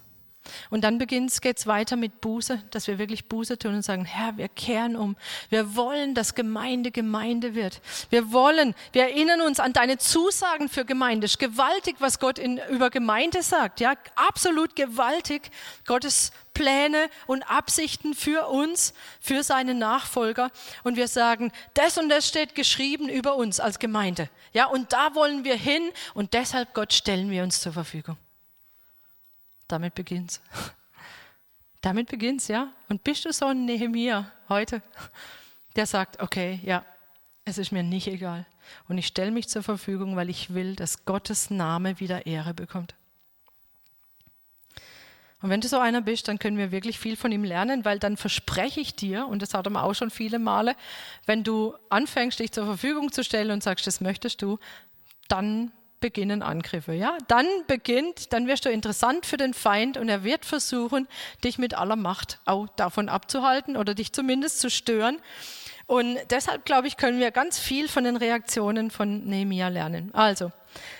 Und dann geht es weiter mit Buße, dass wir wirklich Buße tun und sagen, Herr, wir kehren um. Wir wollen, dass Gemeinde Gemeinde wird. Wir wollen, wir erinnern uns an deine Zusagen für Gemeinde. Ist gewaltig, was Gott in, über Gemeinde sagt. Ja, absolut gewaltig. Gottes Pläne und Absichten für uns, für seine Nachfolger. Und wir sagen, das und das steht geschrieben über uns als Gemeinde. Ja, und da wollen wir hin und deshalb, Gott, stellen wir uns zur Verfügung. Damit beginnt's. Damit beginnt's, ja. Und bist du so ein Nehemiah heute, der sagt, okay, ja, es ist mir nicht egal. Und ich stelle mich zur Verfügung, weil ich will, dass Gottes Name wieder Ehre bekommt. Und wenn du so einer bist, dann können wir wirklich viel von ihm lernen, weil dann verspreche ich dir, und das hat er auch schon viele Male, wenn du anfängst, dich zur Verfügung zu stellen und sagst, das möchtest du, dann beginnen Angriffe. Ja, dann beginnt, dann wirst du interessant für den Feind und er wird versuchen, dich mit aller Macht auch davon abzuhalten oder dich zumindest zu stören. Und deshalb glaube ich, können wir ganz viel von den Reaktionen von Nehemia lernen. Also,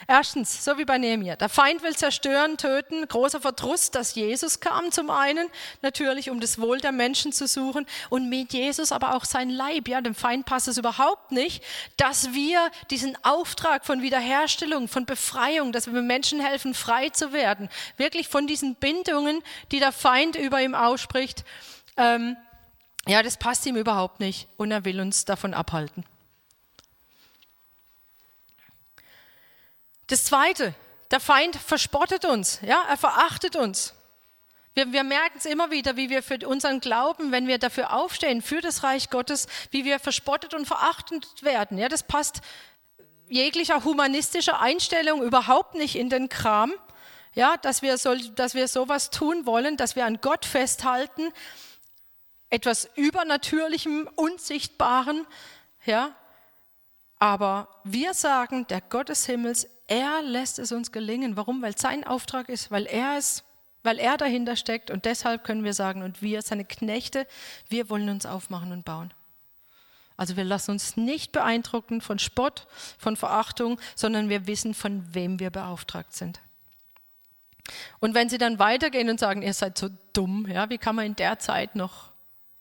Erstens, so wie bei Nehemiah, der Feind will zerstören, töten, großer Verdruss, dass Jesus kam zum einen, natürlich um das Wohl der Menschen zu suchen und mit Jesus aber auch sein Leib, ja, dem Feind passt es überhaupt nicht, dass wir diesen Auftrag von Wiederherstellung, von Befreiung, dass wir Menschen helfen, frei zu werden, wirklich von diesen Bindungen, die der Feind über ihm ausspricht, ähm, ja, das passt ihm überhaupt nicht und er will uns davon abhalten. Das Zweite, der Feind verspottet uns, ja, er verachtet uns. Wir, wir merken es immer wieder, wie wir für unseren Glauben, wenn wir dafür aufstehen, für das Reich Gottes, wie wir verspottet und verachtet werden. Ja, das passt jeglicher humanistischer Einstellung überhaupt nicht in den Kram. Ja, dass wir, so, dass wir sowas tun wollen, dass wir an Gott festhalten, etwas Übernatürlichem, Unsichtbaren. Ja, aber wir sagen, der Gott des Himmels, er lässt es uns gelingen. Warum? Weil sein Auftrag ist, weil er es, weil er dahinter steckt und deshalb können wir sagen, und wir, seine Knechte, wir wollen uns aufmachen und bauen. Also wir lassen uns nicht beeindrucken von Spott, von Verachtung, sondern wir wissen, von wem wir beauftragt sind. Und wenn sie dann weitergehen und sagen, ihr seid so dumm, ja, wie kann man in der Zeit noch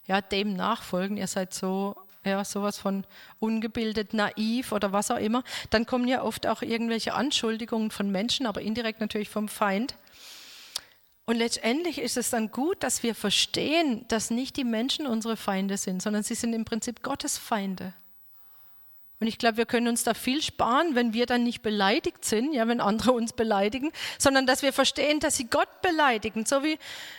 ja, dem nachfolgen, ihr seid so ja, sowas von ungebildet, naiv oder was auch immer, dann kommen ja oft auch irgendwelche Anschuldigungen von Menschen, aber indirekt natürlich vom Feind. Und letztendlich ist es dann gut, dass wir verstehen, dass nicht die Menschen unsere Feinde sind, sondern sie sind im Prinzip Gottes Feinde. Und ich glaube, wir können uns da viel sparen, wenn wir dann nicht beleidigt sind, ja, wenn andere uns beleidigen, sondern dass wir verstehen, dass sie Gott beleidigen. So wie,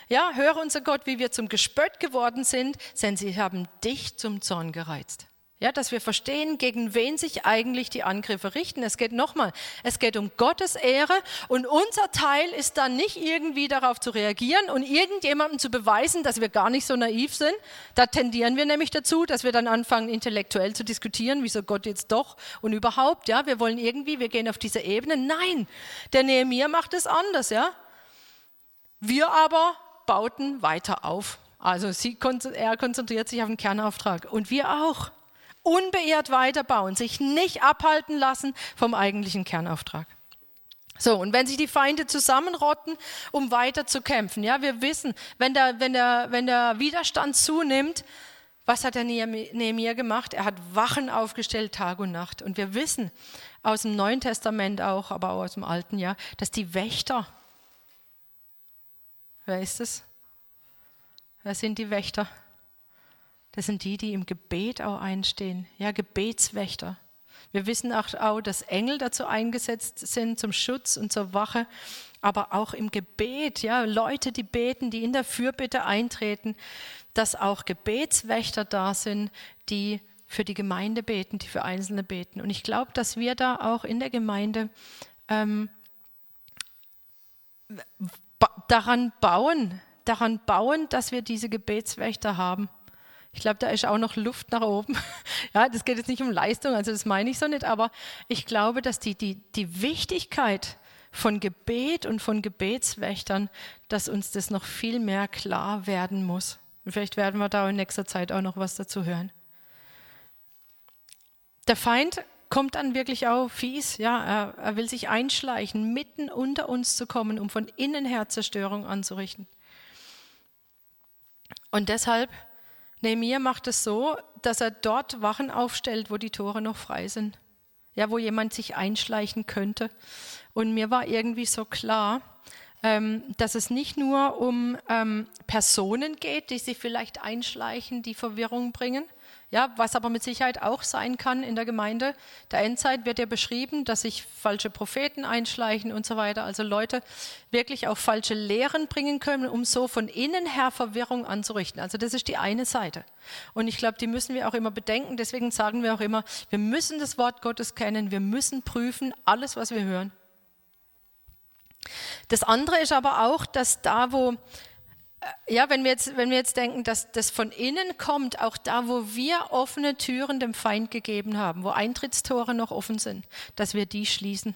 ja, höre unser Gott, wie wir zum Gespött geworden sind, denn sie haben dich zum Zorn gereizt. Ja, dass wir verstehen, gegen wen sich eigentlich die Angriffe richten. Es geht nochmal, es geht um Gottes Ehre und unser Teil ist dann nicht irgendwie darauf zu reagieren und irgendjemandem zu beweisen, dass wir gar nicht so naiv sind. Da tendieren wir nämlich dazu, dass wir dann anfangen, intellektuell zu diskutieren, wieso Gott jetzt doch und überhaupt, ja, wir wollen irgendwie, wir gehen auf diese Ebene. Nein, der Nehemiah macht es anders, ja. Wir aber bauten weiter auf. Also sie, er konzentriert sich auf den Kernauftrag und wir auch unbeirrt weiterbauen, sich nicht abhalten lassen vom eigentlichen Kernauftrag. So, und wenn sich die Feinde zusammenrotten, um weiter zu kämpfen, ja, wir wissen, wenn der, wenn der, wenn der Widerstand zunimmt, was hat der Nehemiah gemacht? Er hat Wachen aufgestellt, Tag und Nacht. Und wir wissen aus dem Neuen Testament auch, aber auch aus dem Alten, ja, dass die Wächter, wer ist es? Wer sind die Wächter? Das sind die, die im Gebet auch einstehen. Ja, Gebetswächter. Wir wissen auch, dass Engel dazu eingesetzt sind zum Schutz und zur Wache, aber auch im Gebet, ja, Leute, die beten, die in der Fürbitte eintreten, dass auch Gebetswächter da sind, die für die Gemeinde beten, die für Einzelne beten. Und ich glaube, dass wir da auch in der Gemeinde ähm, daran bauen, daran bauen, dass wir diese Gebetswächter haben. Ich glaube, da ist auch noch Luft nach oben. [LAUGHS] Ja, das geht jetzt nicht um Leistung, also das meine ich so nicht, aber ich glaube, dass die, die, die Wichtigkeit von Gebet und von Gebetswächtern, dass uns das noch viel mehr klar werden muss. Und vielleicht werden wir da in nächster Zeit auch noch was dazu hören. Der Feind kommt dann wirklich auch fies. Ja, er, er will sich einschleichen, mitten unter uns zu kommen, um von innen her Zerstörung anzurichten. Und deshalb, Nehemiah macht es so, dass er dort Wachen aufstellt, wo die Tore noch frei sind. Ja, wo jemand sich einschleichen könnte. Und mir war irgendwie so klar, dass es nicht nur um ähm, Personen geht, die sich vielleicht einschleichen, die Verwirrung bringen, ja, was aber mit Sicherheit auch sein kann in der Gemeinde. Der Endzeit wird ja beschrieben, dass sich falsche Propheten einschleichen und so weiter. Also Leute wirklich auch falsche Lehren bringen können, um so von innen her Verwirrung anzurichten. Also das ist die eine Seite. Und ich glaube, die müssen wir auch immer bedenken. Deswegen sagen wir auch immer, wir müssen das Wort Gottes kennen. Wir müssen prüfen alles, was wir hören. Das andere ist aber auch, dass da, wo ja, wenn wir, jetzt, wenn wir jetzt denken, dass das von innen kommt, auch da, wo wir offene Türen dem Feind gegeben haben, wo Eintrittstore noch offen sind, dass wir die schließen.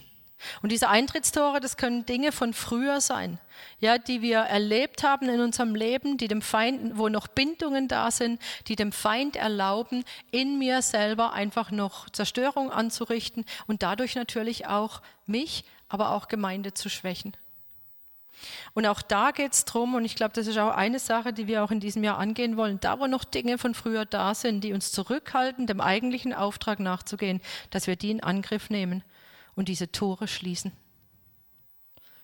Und diese Eintrittstore, das können Dinge von früher sein, ja, die wir erlebt haben in unserem Leben, die dem Feind, wo noch Bindungen da sind, die dem Feind erlauben, in mir selber einfach noch Zerstörung anzurichten und dadurch natürlich auch mich, aber auch Gemeinde zu schwächen. Und auch da geht es darum, und ich glaube, das ist auch eine Sache, die wir auch in diesem Jahr angehen wollen, da wo noch Dinge von früher da sind, die uns zurückhalten, dem eigentlichen Auftrag nachzugehen, dass wir die in Angriff nehmen und diese Tore schließen.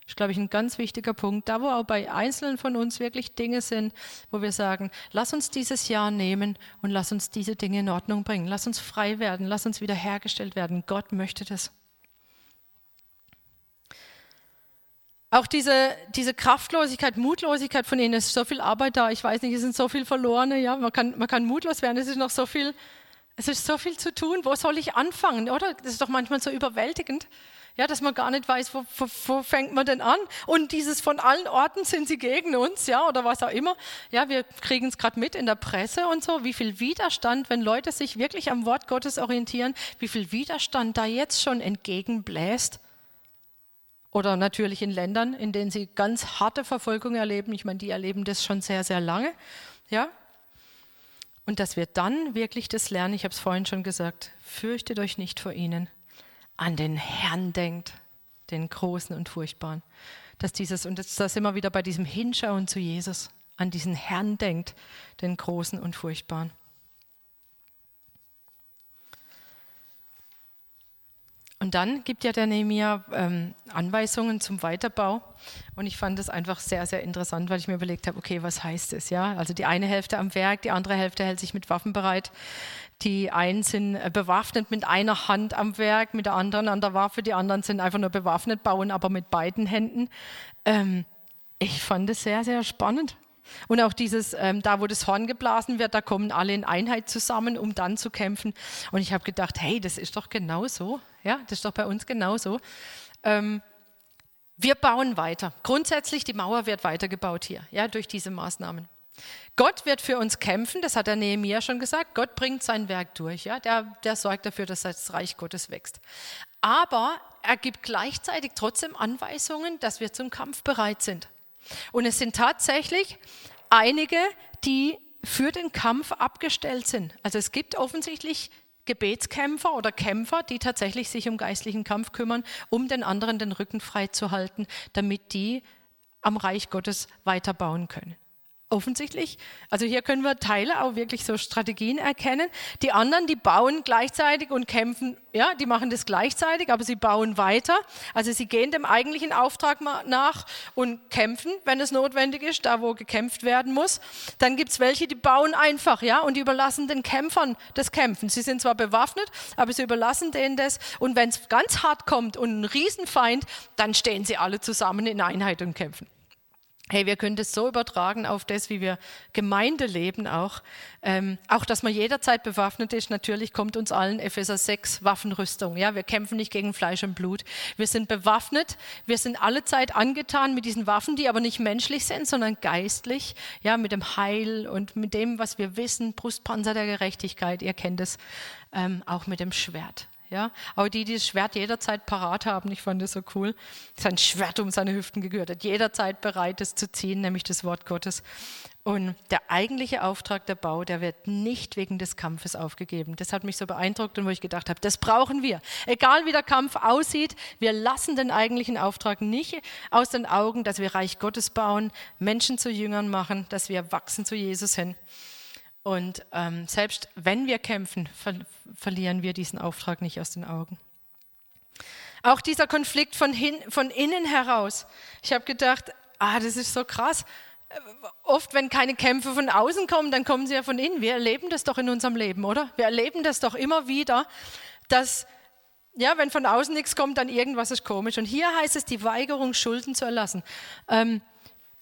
Das ist, glaube ich, ein ganz wichtiger Punkt. Da, wo auch bei Einzelnen von uns wirklich Dinge sind, wo wir sagen, lass uns dieses Jahr nehmen und lass uns diese Dinge in Ordnung bringen. Lass uns frei werden, lass uns wiederhergestellt werden. Gott möchte das. Auch diese, diese Kraftlosigkeit, Mutlosigkeit von ihnen, es ist so viel Arbeit da. Ich weiß nicht, es sind so viel Verlorene. Ja, man kann, man kann mutlos werden. Es ist noch so viel, es ist so viel zu tun. Wo soll ich anfangen? Oder? Das ist doch manchmal so überwältigend. Ja, dass man gar nicht weiß, wo, wo, wo fängt man denn an? Und dieses von allen Orten sind sie gegen uns, ja, oder was auch immer. Ja, wir kriegen es gerade mit in der Presse und so, wie viel Widerstand, wenn Leute sich wirklich am Wort Gottes orientieren, wie viel Widerstand da jetzt schon entgegenbläst oder natürlich in Ländern, in denen sie ganz harte Verfolgung erleben. Ich meine, die erleben das schon sehr, sehr lange. Ja? Und dass wir dann wirklich das lernen, ich habe es vorhin schon gesagt, fürchtet euch nicht vor ihnen, an den Herrn denkt, den Großen und Furchtbaren. Dass dieses, und das, das immer wieder bei diesem Hinschauen zu Jesus, an diesen Herrn denkt, den Großen und Furchtbaren. Und dann gibt ja der Nehemiah ähm, Anweisungen zum Weiterbau. Und ich fand das einfach sehr, sehr interessant, weil ich mir überlegt habe, okay, was heißt das? Ja, also die eine Hälfte am Werk, die andere Hälfte hält sich mit Waffen bereit. Die einen sind äh, bewaffnet mit einer Hand am Werk, mit der anderen an der Waffe. Die anderen sind einfach nur bewaffnet, bauen aber mit beiden Händen. Ähm, ich fand es sehr, sehr spannend. Und auch dieses, ähm, da wo das Horn geblasen wird, da kommen alle in Einheit zusammen, um dann zu kämpfen. Und ich habe gedacht, hey, das ist doch genau so. Ja, das ist doch bei uns genauso. Ähm, wir bauen weiter. Grundsätzlich, die Mauer wird weitergebaut hier, ja, durch diese Maßnahmen. Gott wird für uns kämpfen, das hat der Nehemiah schon gesagt. Gott bringt sein Werk durch, ja, der, der sorgt dafür, dass das Reich Gottes wächst. Aber er gibt gleichzeitig trotzdem Anweisungen, dass wir zum Kampf bereit sind. Und es sind tatsächlich einige, die für den Kampf abgestellt sind. Also es gibt offensichtlich Gebetskämpfer oder Kämpfer, die tatsächlich sich um geistlichen Kampf kümmern, um den anderen den Rücken frei zu halten, damit die am Reich Gottes weiterbauen können offensichtlich. Also hier können wir Teile auch wirklich so Strategien erkennen. Die anderen, die bauen gleichzeitig und kämpfen, ja, die machen das gleichzeitig, aber sie bauen weiter. Also sie gehen dem eigentlichen Auftrag nach und kämpfen, wenn es notwendig ist, da wo gekämpft werden muss. Dann gibt es welche, die bauen einfach, ja, und die überlassen den Kämpfern das Kämpfen. Sie sind zwar bewaffnet, aber sie überlassen denen das. Und wenn es ganz hart kommt und ein Riesenfeind, dann stehen sie alle zusammen in Einheit und kämpfen. Hey, wir können das so übertragen auf das, wie wir Gemeinde leben auch. Ähm, auch, dass man jederzeit bewaffnet ist. Natürlich kommt uns allen Epheser 6 Waffenrüstung. Ja, wir kämpfen nicht gegen Fleisch und Blut. Wir sind bewaffnet. Wir sind alle Zeit angetan mit diesen Waffen, die aber nicht menschlich sind, sondern geistlich. Ja, mit dem Heil und mit dem, was wir wissen. Brustpanzer der Gerechtigkeit. Ihr kennt es. Ähm, auch mit dem Schwert. Ja? Aber die, die das Schwert jederzeit parat haben, ich fand das so cool, sein Schwert um seine Hüften gegürtet, jederzeit bereit, es zu ziehen, nämlich das Wort Gottes. Und der eigentliche Auftrag der Bau, der wird nicht wegen des Kampfes aufgegeben. Das hat mich so beeindruckt und wo ich gedacht habe, das brauchen wir. Egal wie der Kampf aussieht, wir lassen den eigentlichen Auftrag nicht aus den Augen, dass wir Reich Gottes bauen, Menschen zu Jüngern machen, dass wir wachsen zu Jesus hin. Und ähm, selbst wenn wir kämpfen, ver verlieren wir diesen Auftrag nicht aus den Augen. Auch dieser Konflikt von, hin, von innen heraus. Ich habe gedacht, ah, das ist so krass oft, wenn keine Kämpfe von außen kommen, dann kommen sie ja von innen. Wir erleben das doch in unserem Leben, oder? Wir erleben das doch immer wieder, dass, ja, wenn von außen nichts kommt, dann irgendwas ist komisch. Und hier heißt es die Weigerung, Schulden zu erlassen. Ähm,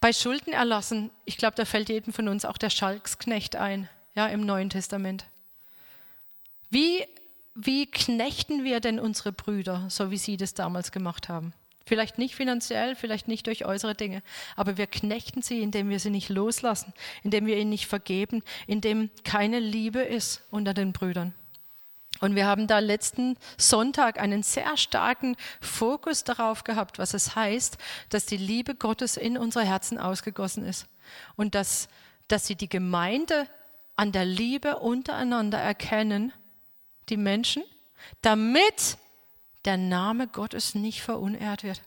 bei Schulden erlassen, ich glaube, da fällt jedem von uns auch der Schalksknecht ein, ja, im Neuen Testament. Wie, wie knechten wir denn unsere Brüder, so wie sie das damals gemacht haben? Vielleicht nicht finanziell, vielleicht nicht durch äußere Dinge, aber wir knechten sie, indem wir sie nicht loslassen, indem wir ihnen nicht vergeben, indem keine Liebe ist unter den Brüdern. Und wir haben da letzten Sonntag einen sehr starken Fokus darauf gehabt, was es heißt, dass die Liebe Gottes in unsere Herzen ausgegossen ist und dass, dass sie die Gemeinde an der Liebe untereinander erkennen, die Menschen, damit der Name Gottes nicht verunehrt wird.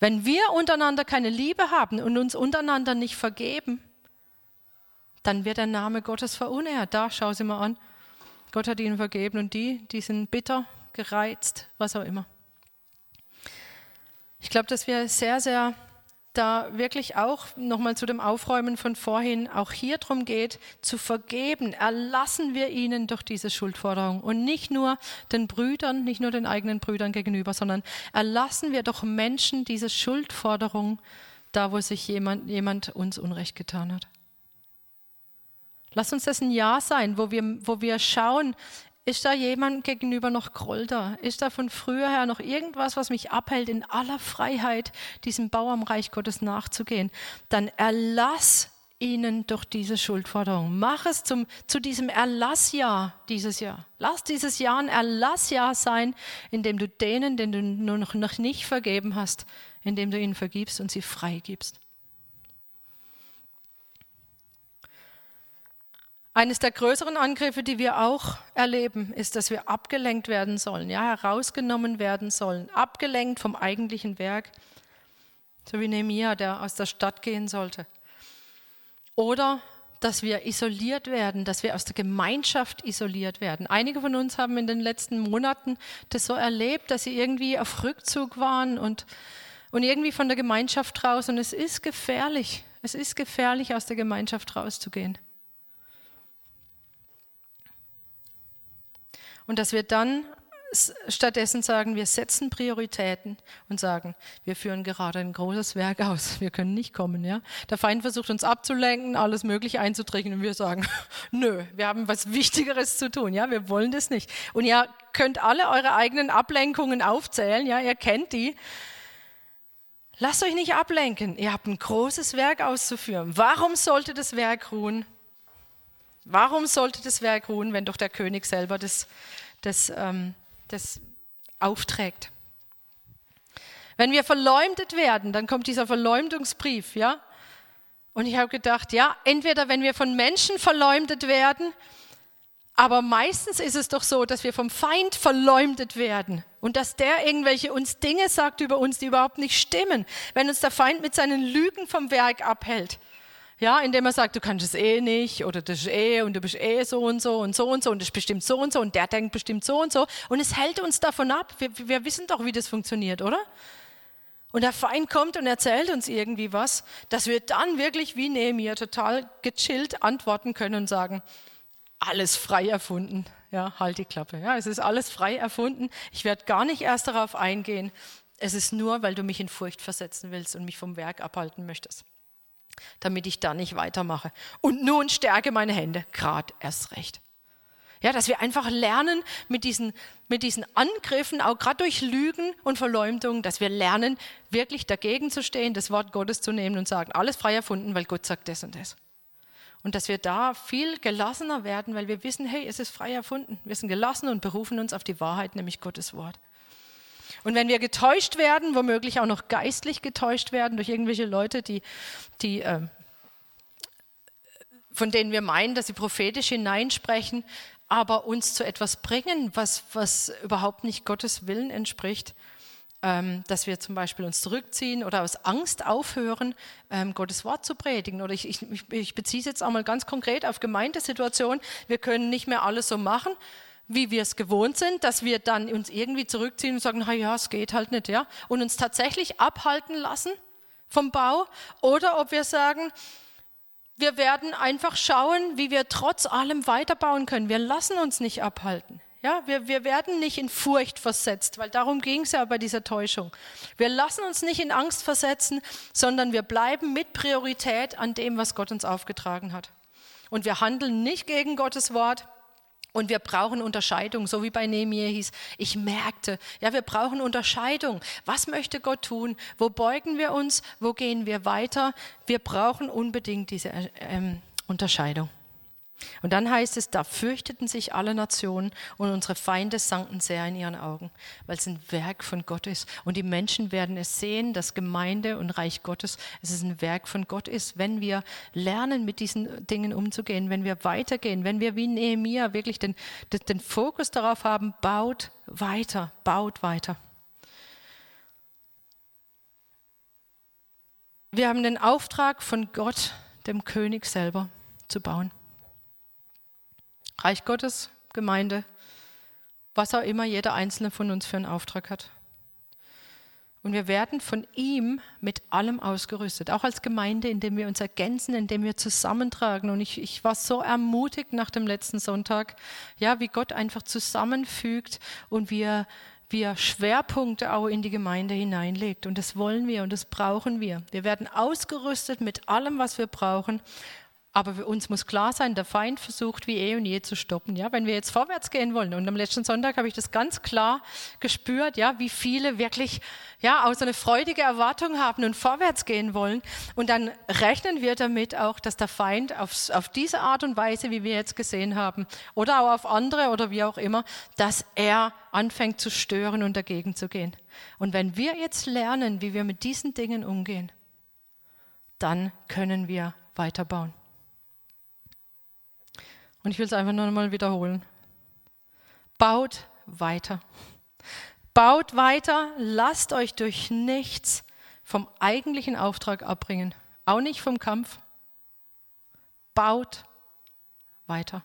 Wenn wir untereinander keine Liebe haben und uns untereinander nicht vergeben, dann wird der Name Gottes verunehrt. Da, schau sie mal an. Gott hat ihnen vergeben und die, die sind bitter, gereizt, was auch immer. Ich glaube, dass wir sehr, sehr da wirklich auch nochmal zu dem Aufräumen von vorhin auch hier drum geht, zu vergeben, erlassen wir ihnen doch diese Schuldforderung und nicht nur den Brüdern, nicht nur den eigenen Brüdern gegenüber, sondern erlassen wir doch Menschen diese Schuldforderung da, wo sich jemand, jemand uns Unrecht getan hat. Lass uns das ein Jahr sein, wo wir, wo wir schauen, ist da jemand gegenüber noch Groll da? Ist da von früher her noch irgendwas, was mich abhält, in aller Freiheit diesem Bau am Reich Gottes nachzugehen? Dann erlass ihnen doch diese Schuldforderung. Mach es zum, zu diesem Erlassjahr dieses Jahr. Lass dieses Jahr ein Erlassjahr sein, in dem du denen, denen du noch, nicht vergeben hast, in dem du ihnen vergibst und sie freigibst. Eines der größeren Angriffe, die wir auch erleben, ist, dass wir abgelenkt werden sollen, ja, herausgenommen werden sollen, abgelenkt vom eigentlichen Werk, so wie Nehemiah, der aus der Stadt gehen sollte. Oder dass wir isoliert werden, dass wir aus der Gemeinschaft isoliert werden. Einige von uns haben in den letzten Monaten das so erlebt, dass sie irgendwie auf Rückzug waren und, und irgendwie von der Gemeinschaft raus. Und es ist gefährlich. Es ist gefährlich, aus der Gemeinschaft rauszugehen. Und dass wir dann stattdessen sagen, wir setzen Prioritäten und sagen, wir führen gerade ein großes Werk aus, wir können nicht kommen. Ja? Der Feind versucht uns abzulenken, alles Mögliche einzudringen und wir sagen, [LAUGHS] nö, wir haben was Wichtigeres zu tun, ja, wir wollen das nicht. Und ihr könnt alle eure eigenen Ablenkungen aufzählen, ja, ihr kennt die. Lasst euch nicht ablenken, ihr habt ein großes Werk auszuführen. Warum sollte das Werk ruhen? Warum sollte das Werk ruhen, wenn doch der König selber das, das, ähm, das aufträgt? Wenn wir verleumdet werden, dann kommt dieser Verleumdungsbrief, ja? Und ich habe gedacht, ja, entweder wenn wir von Menschen verleumdet werden, aber meistens ist es doch so, dass wir vom Feind verleumdet werden und dass der irgendwelche uns Dinge sagt über uns, die überhaupt nicht stimmen. Wenn uns der Feind mit seinen Lügen vom Werk abhält, ja, indem er sagt, du kannst es eh nicht oder das ist eh und du bist eh so und so und so und so und das ist bestimmt so und so und der denkt bestimmt so und so und es hält uns davon ab. Wir, wir wissen doch, wie das funktioniert, oder? Und der Feind kommt und erzählt uns irgendwie was, dass wir dann wirklich wie Nehemiah total gechillt antworten können und sagen, alles frei erfunden. Ja, halt die Klappe. Ja, es ist alles frei erfunden. Ich werde gar nicht erst darauf eingehen. Es ist nur, weil du mich in Furcht versetzen willst und mich vom Werk abhalten möchtest damit ich da nicht weitermache. Und nun stärke meine Hände, gerade erst recht. Ja, dass wir einfach lernen mit diesen, mit diesen Angriffen, auch gerade durch Lügen und Verleumdung, dass wir lernen, wirklich dagegen zu stehen, das Wort Gottes zu nehmen und sagen, alles frei erfunden, weil Gott sagt das und das. Und dass wir da viel gelassener werden, weil wir wissen, hey, es ist frei erfunden. Wir sind gelassen und berufen uns auf die Wahrheit, nämlich Gottes Wort. Und wenn wir getäuscht werden, womöglich auch noch geistlich getäuscht werden durch irgendwelche Leute, die, die, äh, von denen wir meinen, dass sie prophetisch hineinsprechen, aber uns zu etwas bringen, was, was überhaupt nicht Gottes Willen entspricht, ähm, dass wir zum Beispiel uns zurückziehen oder aus Angst aufhören, ähm, Gottes Wort zu predigen. Oder ich, ich, ich beziehe es jetzt auch mal ganz konkret auf Gemeindesituationen. Wir können nicht mehr alles so machen, wie wir es gewohnt sind, dass wir dann uns irgendwie zurückziehen und sagen, na ja, es geht halt nicht, ja, und uns tatsächlich abhalten lassen vom Bau, oder ob wir sagen, wir werden einfach schauen, wie wir trotz allem weiterbauen können. Wir lassen uns nicht abhalten. Ja, wir, wir werden nicht in Furcht versetzt, weil darum ging es ja bei dieser Täuschung. Wir lassen uns nicht in Angst versetzen, sondern wir bleiben mit Priorität an dem, was Gott uns aufgetragen hat. Und wir handeln nicht gegen Gottes Wort, und wir brauchen Unterscheidung, so wie bei Nehemiah hieß, ich merkte, ja, wir brauchen Unterscheidung. Was möchte Gott tun? Wo beugen wir uns? Wo gehen wir weiter? Wir brauchen unbedingt diese ähm, Unterscheidung. Und dann heißt es, da fürchteten sich alle Nationen und unsere Feinde sanken sehr in ihren Augen, weil es ein Werk von Gott ist. Und die Menschen werden es sehen, dass Gemeinde und Reich Gottes, es ist ein Werk von Gott ist, wenn wir lernen, mit diesen Dingen umzugehen, wenn wir weitergehen, wenn wir wie Nehemiah wirklich den, den Fokus darauf haben, baut weiter, baut weiter. Wir haben den Auftrag von Gott, dem König selber, zu bauen. Reich Gottes, Gemeinde, was auch immer jeder einzelne von uns für einen Auftrag hat. Und wir werden von ihm mit allem ausgerüstet, auch als Gemeinde, indem wir uns ergänzen, indem wir zusammentragen. Und ich, ich war so ermutigt nach dem letzten Sonntag, ja, wie Gott einfach zusammenfügt und wir wir Schwerpunkte auch in die Gemeinde hineinlegt. Und das wollen wir und das brauchen wir. Wir werden ausgerüstet mit allem, was wir brauchen. Aber für uns muss klar sein, der Feind versucht wie eh und je zu stoppen. Ja, wenn wir jetzt vorwärts gehen wollen. Und am letzten Sonntag habe ich das ganz klar gespürt, ja, wie viele wirklich, ja, auch so eine freudige Erwartung haben und vorwärts gehen wollen. Und dann rechnen wir damit auch, dass der Feind auf, auf diese Art und Weise, wie wir jetzt gesehen haben, oder auch auf andere oder wie auch immer, dass er anfängt zu stören und dagegen zu gehen. Und wenn wir jetzt lernen, wie wir mit diesen Dingen umgehen, dann können wir weiterbauen. Und ich will es einfach nur mal wiederholen. Baut weiter. Baut weiter, lasst euch durch nichts vom eigentlichen Auftrag abbringen, auch nicht vom Kampf. Baut weiter.